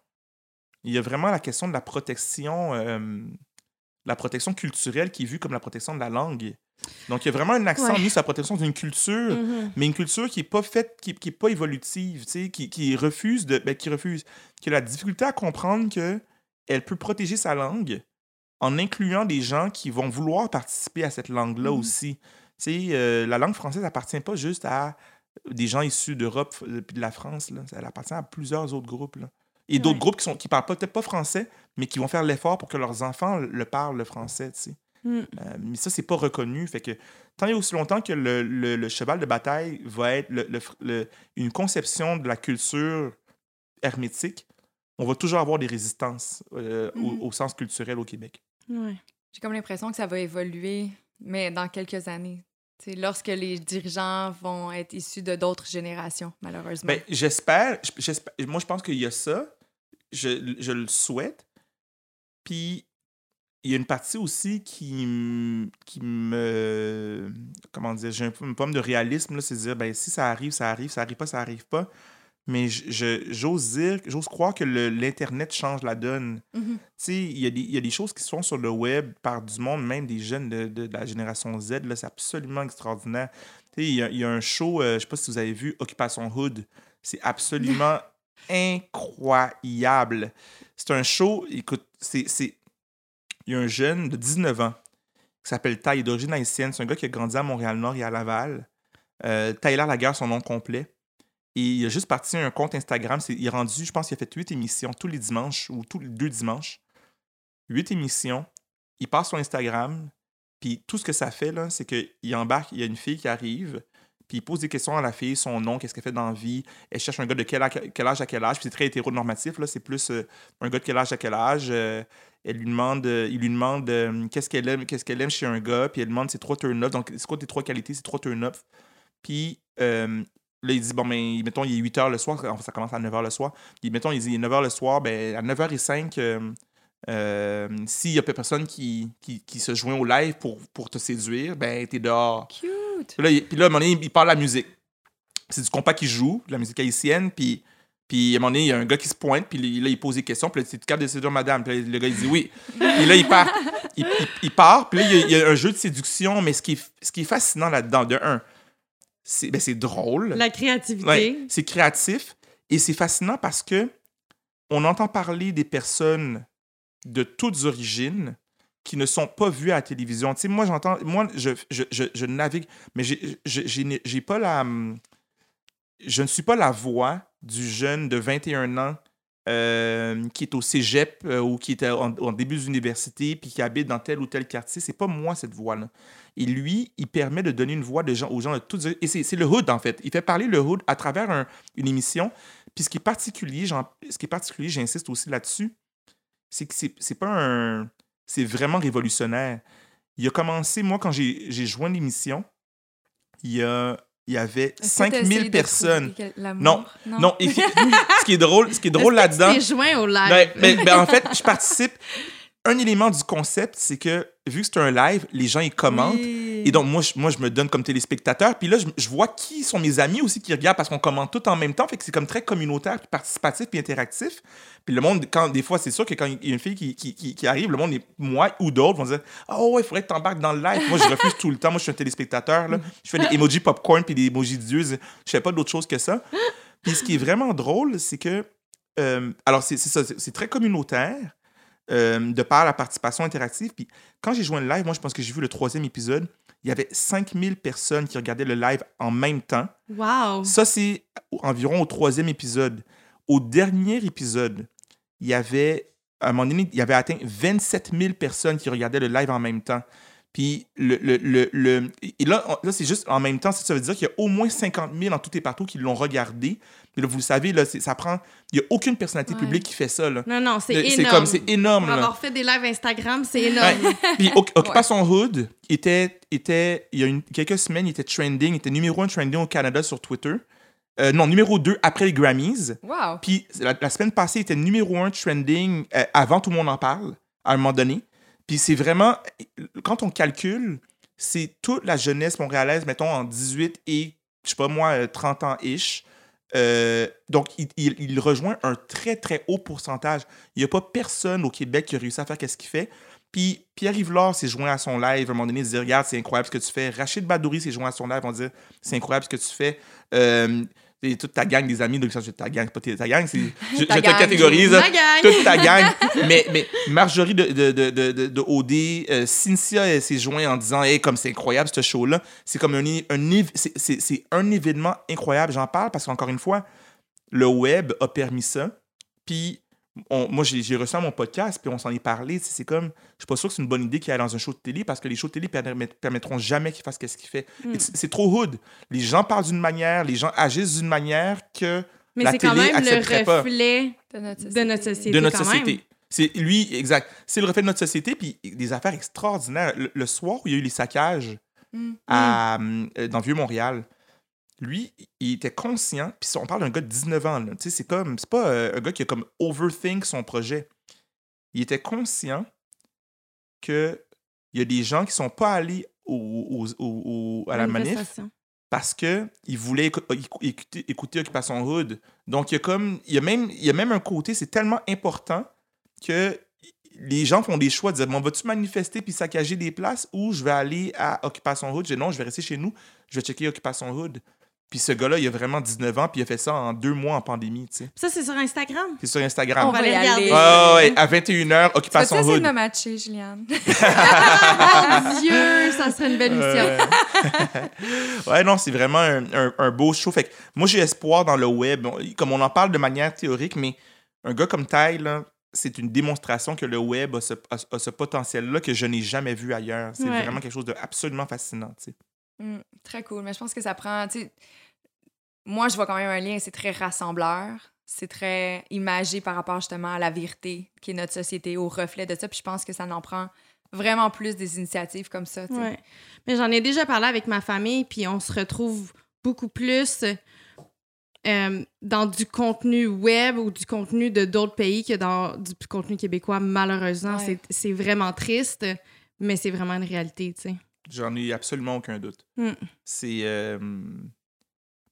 Speaker 5: il y a vraiment la question de la protection, euh, la protection culturelle qui est vue comme la protection de la langue. Donc, il y a vraiment un accent
Speaker 2: Ouais.
Speaker 5: mis sur la protection d'une culture
Speaker 2: Mhm.
Speaker 5: mais une culture qui est pas faite, qui, qui est pas évolutive, qui, qui refuse de, ben, qui refuse, qui a la difficulté à comprendre que elle peut protéger sa langue en incluant des gens qui vont vouloir participer à cette langue-là
Speaker 1: Mhm.
Speaker 5: aussi. Euh, la langue française appartient pas juste à des gens issus d'Europe et de la France, là. elle appartient à plusieurs autres groupes. Là. Et d'autres groupes qui sont qui parlent peut-être pas français, mais qui vont faire l'effort pour que leurs enfants le parlent le français.
Speaker 2: Mm.
Speaker 5: Euh, mais ça, c'est pas reconnu. Fait que tant et aussi longtemps que le, le- le cheval de bataille va être le- le fr- le- une conception de la culture hermétique, on va toujours avoir des résistances euh, au-
Speaker 1: Mhm.
Speaker 5: au, sens culturel au Québec.
Speaker 2: Ouais.
Speaker 1: J'ai comme l'impression que ça va évoluer, mais dans quelques années. Tu sais, lorsque les dirigeants vont être issus de d'autres générations, malheureusement.
Speaker 5: Ben, j'espère, j'espère- Moi, je pense qu'il y a ça. Je, je le souhaite. Puis, il y a une partie aussi qui, qui me. Comment dire J'ai un peu une pomme de réalisme, c'est de dire, ben, si ça arrive, ça arrive, ça arrive pas, ça arrive pas. Mais j'ose dire, j'ose croire que l'Internet change la donne. Tu sais, il y, a des- y a des choses qui se font sur le web par du monde, même des jeunes de, de- de la génération Z. C'est absolument extraordinaire. Tu sais, il y, a- il y a un show, euh, je sais pas si vous avez vu, Occupation Hood. C'est absolument incroyable. C'est un show, écoute, c'est. Il y a un jeune de 19 ans qui s'appelle Ty, d'origine haïtienne. C'est un gars qui a grandi à Montréal-Nord et à Laval. Euh, Tyler Laguerre, son nom complet. Et il a juste parti un compte Instagram. Il est rendu, je pense qu'il a fait huit émissions tous les dimanches ou tous les deux dimanches. Huit émissions. Il passe sur Instagram. Puis tout ce que ça fait, c'est qu'il embarque, il y a une fille qui arrive. Puis il pose des questions à la fille, son nom, qu'est-ce qu'elle fait dans la vie. Elle cherche un gars de quel, âge- à quel âge. Puis c'est très hétéronormatif, là. C'est plus euh, un gars de quel âge à quel âge. Euh, elle lui demande, euh, il lui demande qu'est-ce qu'elle aime, qu'est-ce qu'elle aime chez un gars. Puis elle demande ses trois turn-off. Donc, c'est quoi tes trois qualités? C'est trois turn-off. Puis là, il dit, bon, ben, mettons, il est 8 h le soir. Enfin, ça commence à 9 h le soir. Puis, mettons, il dit, il est 9 h le soir. Ben, à 9h05, euh, euh, s'il y a personne qui, qui, qui se joint au live pour, pour te séduire, ben, t'es dehors.
Speaker 1: Cute!
Speaker 5: Puis là, il, puis là, à un moment donné, il parle de la musique. C'est du compas qui joue, de la musique haïtienne, puis, puis à un moment donné, il y a un gars qui se pointe, puis là, il pose des questions, puis là, c'est capable de séduire madame. Puis là, le gars, il dit oui. puis là, il part. Il, il- il part, puis là, il y, a, il y a un jeu de séduction, mais ce qui est, ce qui est fascinant là-dedans, de un, c'est ben, c'est drôle.
Speaker 2: La créativité.
Speaker 5: Ouais, c'est créatif et c'est fascinant parce que on entend parler des personnes de toutes origines qui ne sont pas vues à la télévision. Tu sais, moi, j'entends, moi, je, je, je, je navigue, mais j'ai- pas la, hum, je ne suis pas la voix du jeune de 21 ans euh, qui est au cégep euh, ou qui est en, en début d'université puis qui habite dans tel ou tel quartier. C'est pas moi, cette voix-là. Et lui, il permet de donner une voix de gens, aux gens de toutes... Et c'est le hood, en fait. Il fait parler le hood à travers un- une émission. Puis ce qui est particulier, ce qui est particulier, j'insiste aussi là-dessus, c'est que c'est pas un... C'est vraiment révolutionnaire. Il a commencé, moi, quand j'ai j'ai joint l'émission, il y, a, il y avait
Speaker 1: Est-ce que t'as
Speaker 5: 5000
Speaker 1: essayé de
Speaker 5: personnes. Non, non, et- ce qui est drôle, ce qui est drôle là-dedans...
Speaker 2: Joint au live?
Speaker 5: Ben, ben- ben, en fait, je participe. Un élément du concept, c'est que vu que c'est un live, les gens ils commentent.
Speaker 1: Oui.
Speaker 5: Et donc, moi je, moi, je me donne comme téléspectateur. Puis là, je, je vois qui sont mes amis aussi qui regardent parce qu'on commente tout en même temps. Fait que c'est comme très communautaire, puis participatif, puis interactif. Puis le monde, quand, des fois, c'est sûr que quand il y a une fille qui, qui, qui- qui arrive, le monde, est, moi ou d'autres, vont dire Oh, ouais, il faudrait que tu embarques dans le live. Moi, je refuse tout le temps. Moi, je suis un téléspectateur. Là. Je fais des emojis popcorn puis des emojis d'yeux. Je fais pas d'autre chose que ça. Puis ce qui est vraiment drôle, c'est que. euh, alors, c'est ça, c'est très communautaire. euh, de par la participation interactive. Puis quand j'ai joint le live, moi, je pense que j'ai vu le troisième épisode, il y avait 5000 personnes qui regardaient le live en même temps.
Speaker 2: Wow!
Speaker 5: Ça, c'est environ au troisième épisode. Au dernier épisode, il y avait, à un moment donné, il y avait atteint 27 000 personnes qui regardaient le live en même temps. Puis le, le, le, le- et là, là c'est juste en même temps, ça, ça veut dire qu'il y a au moins 50 000 en tout et partout qui l'ont regardé. Mais là, vous le savez, là, c'est- ça prend. Il n'y a aucune personnalité
Speaker 2: Ouais.
Speaker 5: publique qui fait ça. Là.
Speaker 2: Non, non, c'est énorme.
Speaker 5: comme, c'est énorme.
Speaker 2: Pour avoir fait des lives Instagram, c'est énorme.
Speaker 5: Puis Oc- Occupation Hood était, était, il y a une, quelques semaines, il était trending, il était numéro un trending au Canada sur Twitter. Euh, non, numéro 2 après les Grammys.
Speaker 1: Wow.
Speaker 5: Puis la, la semaine passée, il était numéro un trending euh, avant tout le monde en parle, à un moment donné. Puis c'est vraiment, quand on calcule, c'est toute la jeunesse montréalaise, mettons, en 18 et, je sais pas moi, euh, 30 ans-ish. Euh, donc, il, rejoint un très, très haut pourcentage. Il n'y a pas personne au Québec qui a réussi à faire ce qu'il fait. Puis Pierre Yvelard s'est joint à son live à un moment donné, il dit Regarde, c'est incroyable ce que tu fais. Rachid Badouri s'est joint à son live, on dit C'est incroyable ce que tu fais. Euh, toute ta gang, des amis, donc ça, c'est ta gang, c'est pas ta gang, c'est, je, je
Speaker 1: Ta
Speaker 5: te
Speaker 1: gang.
Speaker 5: catégorise. Toute ta gang. mais, mais Marjorie de, de, de, de, de- de OD, euh, Cynthia, elle s'est jointe en disant Hey, comme c'est incroyable ce show-là. C'est comme un, un, c'est- c'est un événement incroyable. J'en parle parce qu'encore une fois, le web a permis ça. Puis on- moi, j'ai, reçu à mon podcast, puis on s'en est parlé. C'est comme, je suis pas sûr que c'est une bonne idée qu'il aille dans un show de télé parce que les shows de télé permet- permettront jamais qu'il fasse ce qu'il fait.
Speaker 2: Mm.
Speaker 5: Et C'est, trop hood. Les gens parlent d'une manière, les gens agissent d'une manière que
Speaker 2: Mais
Speaker 5: la
Speaker 2: c'est quand même le
Speaker 5: pas.
Speaker 2: reflet
Speaker 1: De notre
Speaker 2: de notre société.
Speaker 5: de notre
Speaker 2: quand
Speaker 5: société.
Speaker 2: même.
Speaker 5: C'est lui, exact. C'est le reflet de notre société, puis des affaires extraordinaires. Le, le soir où il y a eu les saccages
Speaker 1: Mm.
Speaker 5: à, euh, dans Vieux-Montréal, lui, il était conscient, puis on parle d'un gars de 19 ans, là. Tu sais, c'est comme, c'est pas euh, un gars qui a comme overthink son projet. Il était conscient que il y a des gens qui sont pas allés au, au- au- au- à la manif
Speaker 2: Manifestation.
Speaker 5: parce que il voulait écou- écou- écouter, écouter Occupation Hood. Donc, il y a comme, il y a même, il y a même un côté, c'est tellement important que les gens font des choix de dire, bon, vas-tu manifester puis saccager des places ou je vais aller à Occupation Hood? Je dis, non, je vais rester chez nous, je vais checker Occupation Hood. Puis ce gars-là, il a vraiment 19 ans, puis il a fait ça en deux mois en pandémie, tu sais.
Speaker 2: Ça, c'est sur Instagram?
Speaker 5: C'est sur Instagram.
Speaker 2: On va les regarder.
Speaker 1: aller.
Speaker 5: Ah ouais, à 21h,
Speaker 1: Tu
Speaker 5: Occupation Hood.
Speaker 1: de me matcher, Juliane?
Speaker 2: Dieu, ça serait une belle mission.
Speaker 5: Euh, ouais, non, c'est vraiment un, un- un beau show. Fait que moi, j'ai espoir dans le web. Comme on en parle de manière théorique, mais un gars comme Ty, là, c'est une démonstration que le web a ce, a- a ce potentiel-là que je n'ai jamais vu ailleurs. C'est
Speaker 2: Ouais.
Speaker 5: vraiment quelque chose d'absolument fascinant. tu sais.
Speaker 1: Mm, très cool. Mais je pense que ça prend. tu sais, Moi, je vois quand même un lien. C'est très rassembleur. C'est très imagé par rapport justement à la vérité qui est notre société, au reflet de ça. Puis je pense que ça en prend vraiment plus des initiatives comme ça.
Speaker 2: Ouais. Mais j'en ai déjà parlé avec ma famille, puis on se retrouve beaucoup plus euh, dans du contenu web ou du contenu de d'autres pays que dans du contenu québécois. Malheureusement,
Speaker 1: Ouais.
Speaker 2: c'est c'est vraiment triste, mais c'est vraiment une réalité, tu sais.
Speaker 5: J'en ai absolument aucun doute.
Speaker 2: Mm.
Speaker 5: C'est. euh,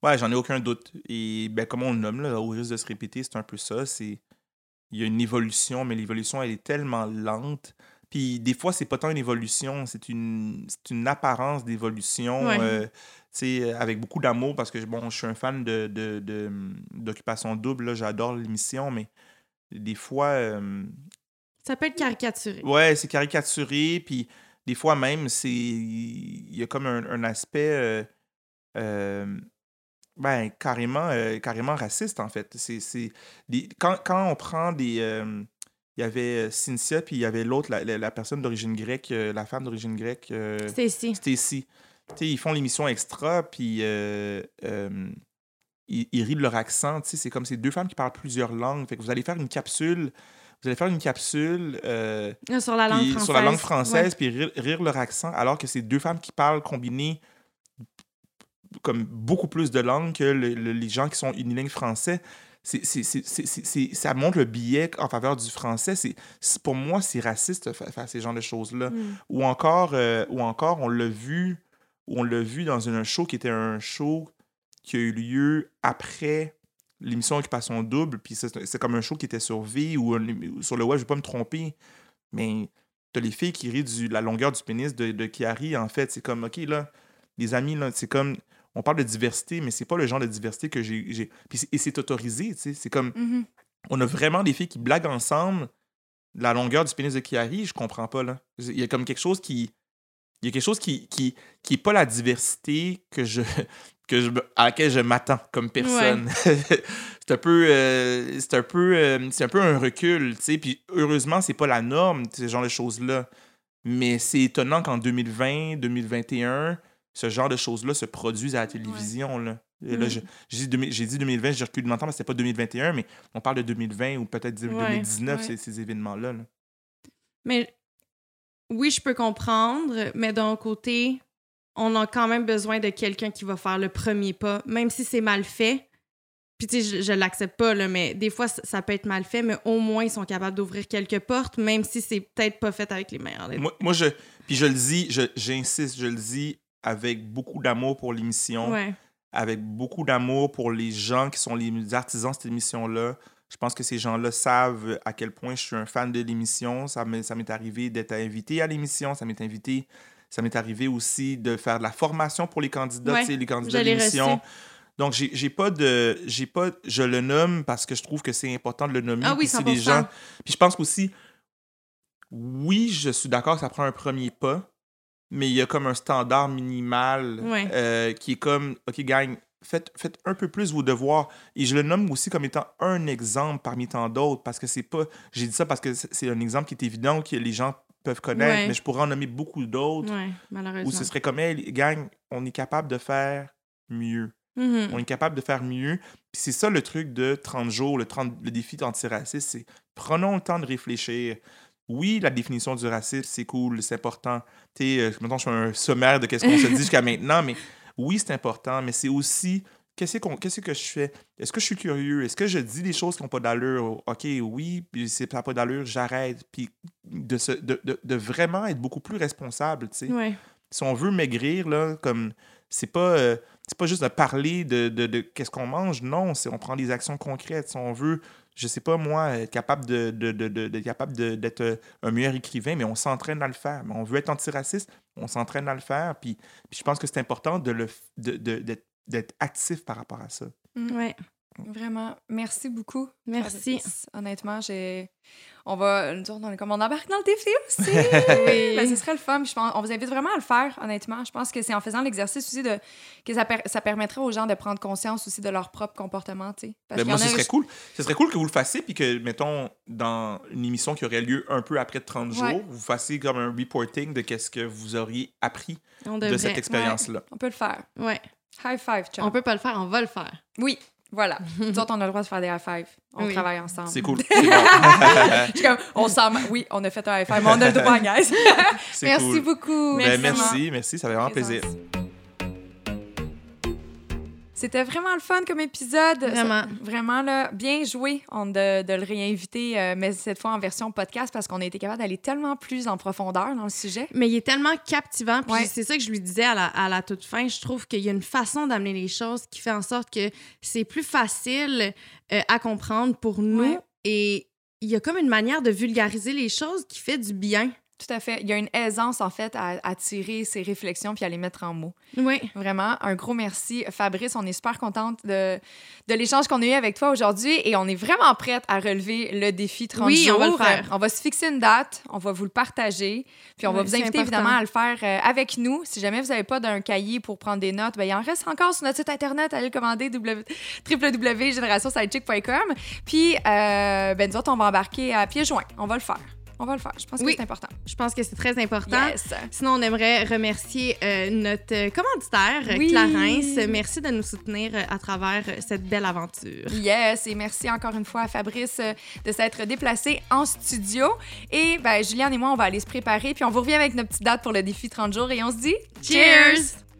Speaker 5: Ouais, j'en ai aucun doute. Et ben, comme on le nomme, là, au risque de se répéter, c'est un peu ça. C'est. Il y a une évolution, mais l'évolution, elle est tellement lente. Puis des fois, c'est pas tant une évolution, c'est une, c'est une apparence d'évolution.
Speaker 2: Ouais.
Speaker 5: euh, avec beaucoup d'amour, parce que bon, je suis un fan de, de, de- d'Occupation Double, là, j'adore l'émission, mais des fois. euh,
Speaker 2: Ça peut être caricaturé.
Speaker 5: Ouais, c'est caricaturé, puis des fois même, c'est il y a comme un, un aspect euh, euh, ben, carrément, euh, carrément raciste, en fait. C'est, c'est des- quand, quand on prend des... euh, il y avait euh, Cynthia, puis il y avait l'autre, la, la- la personne d'origine grecque, euh, la femme d'origine grecque. Stacy. Tu sais, ils font l'émission extra, puis ils, ils rient de leur accent. C'est comme ces deux femmes qui parlent plusieurs langues. Fait que vous allez faire une capsule. Vous allez faire une capsule euh,
Speaker 2: Sur la langue française.
Speaker 5: sur la langue française, puis rire, rire leur accent, alors que c'est deux femmes qui parlent combinées comme beaucoup plus de langues que le- le- les gens qui sont unilingues français. C'est, c'est, c'est, ça montre le billet en faveur du français. C'est, pour moi, c'est raciste fa- faire ces genres de choses-là.
Speaker 2: Mm.
Speaker 5: Ou encore, euh, ou encore, on l'a vu, on l'a vu dans un show qui était un show qui a eu lieu après l'émission Occupation Double, puis c'est c'est comme un show qui était sur V ou sur le web, je vais pas me tromper, mais t'as les filles qui rient de la longueur du pénis de, de Kiari, en fait, c'est comme, OK, là, les amis, là, c'est comme, on parle de diversité, mais c'est pas le genre de diversité que j'ai... Et c'est autorisé, tu sais, c'est comme,
Speaker 1: Mhm.
Speaker 5: on a vraiment des filles qui blaguent ensemble, la longueur du pénis de Kiari, je comprends pas, là. Il y a comme quelque chose qui. Il y a quelque chose qui, qui, qui est pas la diversité que je, que je, à laquelle je m'attends comme personne. c'est un peu. euh, c'est un peu. euh, c'est un peu un recul, tu sais. Puis heureusement, c'est pas la norme, ce genre de choses-là. Mais c'est étonnant qu'en 2020, 2021, ce genre de choses-là se produisent à la télévision, là. Et là,
Speaker 2: Mm.
Speaker 5: j'ai dit, 2000 j'ai dit 2020, j'ai reculé de longtemps, mais c'était pas 2021, mais on parle de 2020 ou peut-être de-
Speaker 2: Ouais,
Speaker 5: 2019,
Speaker 1: ouais.
Speaker 5: Ces, ces événements-là. là.
Speaker 2: Mais oui, je peux comprendre, mais d'un côté, on a quand même besoin de quelqu'un qui va faire le premier pas, même si c'est mal fait. Puis tu sais, je, je l'accepte pas, là, mais des fois, ça, ça peut être mal fait, mais au moins, ils sont capables d'ouvrir quelques portes, même si c'est peut-être pas fait avec les meilleurs.
Speaker 5: Moi, moi, je, puis je le dis, je- j'insiste, je le dis avec beaucoup d'amour pour l'émission,
Speaker 2: Ouais.
Speaker 5: avec beaucoup d'amour pour les gens qui sont les artisans de cette émission-là. Je pense que ces gens-là savent à quel point je suis un fan de l'émission. Ça m'est, arrivé d'être invité à l'émission, ça m'est invité, ça m'est arrivé aussi de faire de la formation pour les candidats,
Speaker 2: Ouais,
Speaker 5: les candidats de l'émission. Donc, j'ai, pas de. J'ai pas. Je le nomme parce que je trouve que c'est important de le nommer.
Speaker 2: Ah oui,
Speaker 5: puis
Speaker 2: 100%.
Speaker 5: gens. Puis je pense qu'aussi, oui, je suis d'accord ça prend un premier pas, mais il y a comme un standard minimal
Speaker 2: Ouais.
Speaker 5: euh, qui est comme, OK, gang, faites, faites un peu plus vos devoirs. Et je le nomme aussi comme étant un exemple parmi tant d'autres, parce que c'est pas... J'ai dit ça parce que c'est un exemple qui est évident, que les gens peuvent connaître,
Speaker 2: Ouais.
Speaker 5: mais je pourrais en nommer beaucoup d'autres
Speaker 2: Ouais,
Speaker 5: où ce serait comme, hey, gang, on est capable de faire mieux.
Speaker 2: Mhm.
Speaker 5: On est capable de faire mieux. Puis c'est ça le truc de 30 jours, le, 30, le défi antiraciste, c'est prenons le temps de réfléchir. Oui, la définition du racisme, c'est cool, c'est important. Tu sais, euh, je fais un sommaire de qu'est-ce qu'on se dit jusqu'à maintenant, mais oui, c'est important, mais c'est aussi qu'est-ce que je fais? Est-ce que je suis curieux? Est-ce que je dis des choses qui n'ont pas d'allure? OK, oui, puis si ça n'a pas d'allure, j'arrête. Puis de, se, de, de, de vraiment être beaucoup plus responsable, tu sais
Speaker 2: Ouais.
Speaker 5: si on veut maigrir, là, comme c'est pas, euh, c'est pas juste de parler de, de, de qu'est-ce qu'on mange, non, c'est on prend des actions concrètes. Si on veut, je sais pas moi, être capable d'être un meilleur écrivain, mais on s'entraîne à le faire. On veut être antiraciste, on s'entraîne à le faire. Puis, je pense que c'est important d'être actif par rapport à ça.
Speaker 2: Ouais.
Speaker 1: Vraiment, merci beaucoup.
Speaker 2: Merci.
Speaker 1: Honnêtement, j'ai. On va. Nous est comme on embarque dans le défi aussi.
Speaker 2: Oui.
Speaker 1: Ben, ce serait le fun. Je pense, on vous invite vraiment à le faire, honnêtement. Je pense que c'est en faisant l'exercice aussi de, que ça, per- ça permettrait aux gens de prendre conscience aussi de leur propre comportement. Parce
Speaker 5: Ben, moi, ce
Speaker 1: a-
Speaker 5: serait cool. Ce serait cool que vous le fassiez, puis que, mettons, dans une émission qui aurait lieu un peu après 30 jours,
Speaker 1: Ouais.
Speaker 5: vous fassiez comme un reporting de qu'est-ce que vous auriez appris
Speaker 2: On
Speaker 5: de cette expérience-là.
Speaker 1: On peut le faire.
Speaker 2: Ouais.
Speaker 1: High five, chum.
Speaker 2: On peut pas le faire, on va le faire.
Speaker 1: Oui, voilà. Nous autres, on a le droit de faire des high five. On
Speaker 2: Oui.
Speaker 1: travaille ensemble.
Speaker 5: C'est cool. C'est bon.
Speaker 1: Je suis comme, on s'en... Oui, on a fait un high five, mais on a le droit, guys.
Speaker 5: C'est
Speaker 1: Merci
Speaker 5: cool.
Speaker 1: beaucoup.
Speaker 5: Ben, merci, merci, ça fait vraiment plaisir.
Speaker 1: C'était vraiment le fun comme épisode.
Speaker 2: Vraiment.
Speaker 1: Ça- vraiment, là, bien joué on, de, de le réinviter, euh, mais cette fois en version podcast parce qu'on a été capable d'aller tellement plus en profondeur dans le sujet.
Speaker 2: Mais il est tellement captivant. Puis
Speaker 1: Ouais.
Speaker 2: c'est ça que je lui disais à la, à la toute fin. Je trouve qu'il y a une façon d'amener les choses qui fait en sorte que c'est plus facile euh, à comprendre pour nous.
Speaker 1: Ouais.
Speaker 2: Et il y a comme une manière de vulgariser les choses qui fait du bien.
Speaker 1: Tout à fait. Il y a une aisance, en fait, à, à tirer ses réflexions puis à les mettre en mots.
Speaker 2: Oui.
Speaker 1: Vraiment, un gros merci. Fabrice, on est super contente de, de l'échange qu'on a eu avec toi aujourd'hui et on est vraiment prête à relever le défi 30
Speaker 2: Oui,
Speaker 1: jours.
Speaker 2: on va le faire.
Speaker 1: On va se fixer une date, on va vous le partager, puis on va vous inviter
Speaker 2: important.
Speaker 1: évidemment à le faire euh, avec nous. Si jamais vous n'avez pas d'un cahier pour prendre des notes, ben, il en reste encore sur notre site internet. Allez le commander w- www.générationscidechick.com. Puis, euh, ben, nous autres, on va embarquer à pieds joints. On va le faire. On va le faire. Je pense
Speaker 2: Oui.
Speaker 1: que c'est important.
Speaker 2: Je pense que c'est très important.
Speaker 1: Yes.
Speaker 2: Sinon, on aimerait remercier euh, notre euh, commanditaire,
Speaker 1: Oui.
Speaker 2: Clarence. Merci de nous soutenir euh, à travers cette belle aventure.
Speaker 1: Yes, et merci encore une fois à Fabrice de s'être déplacé en studio. Et ben, Juliane et moi, on va aller se préparer, puis on vous revient avec notre petite date pour le défi 30 jours et on se dit
Speaker 2: Cheers!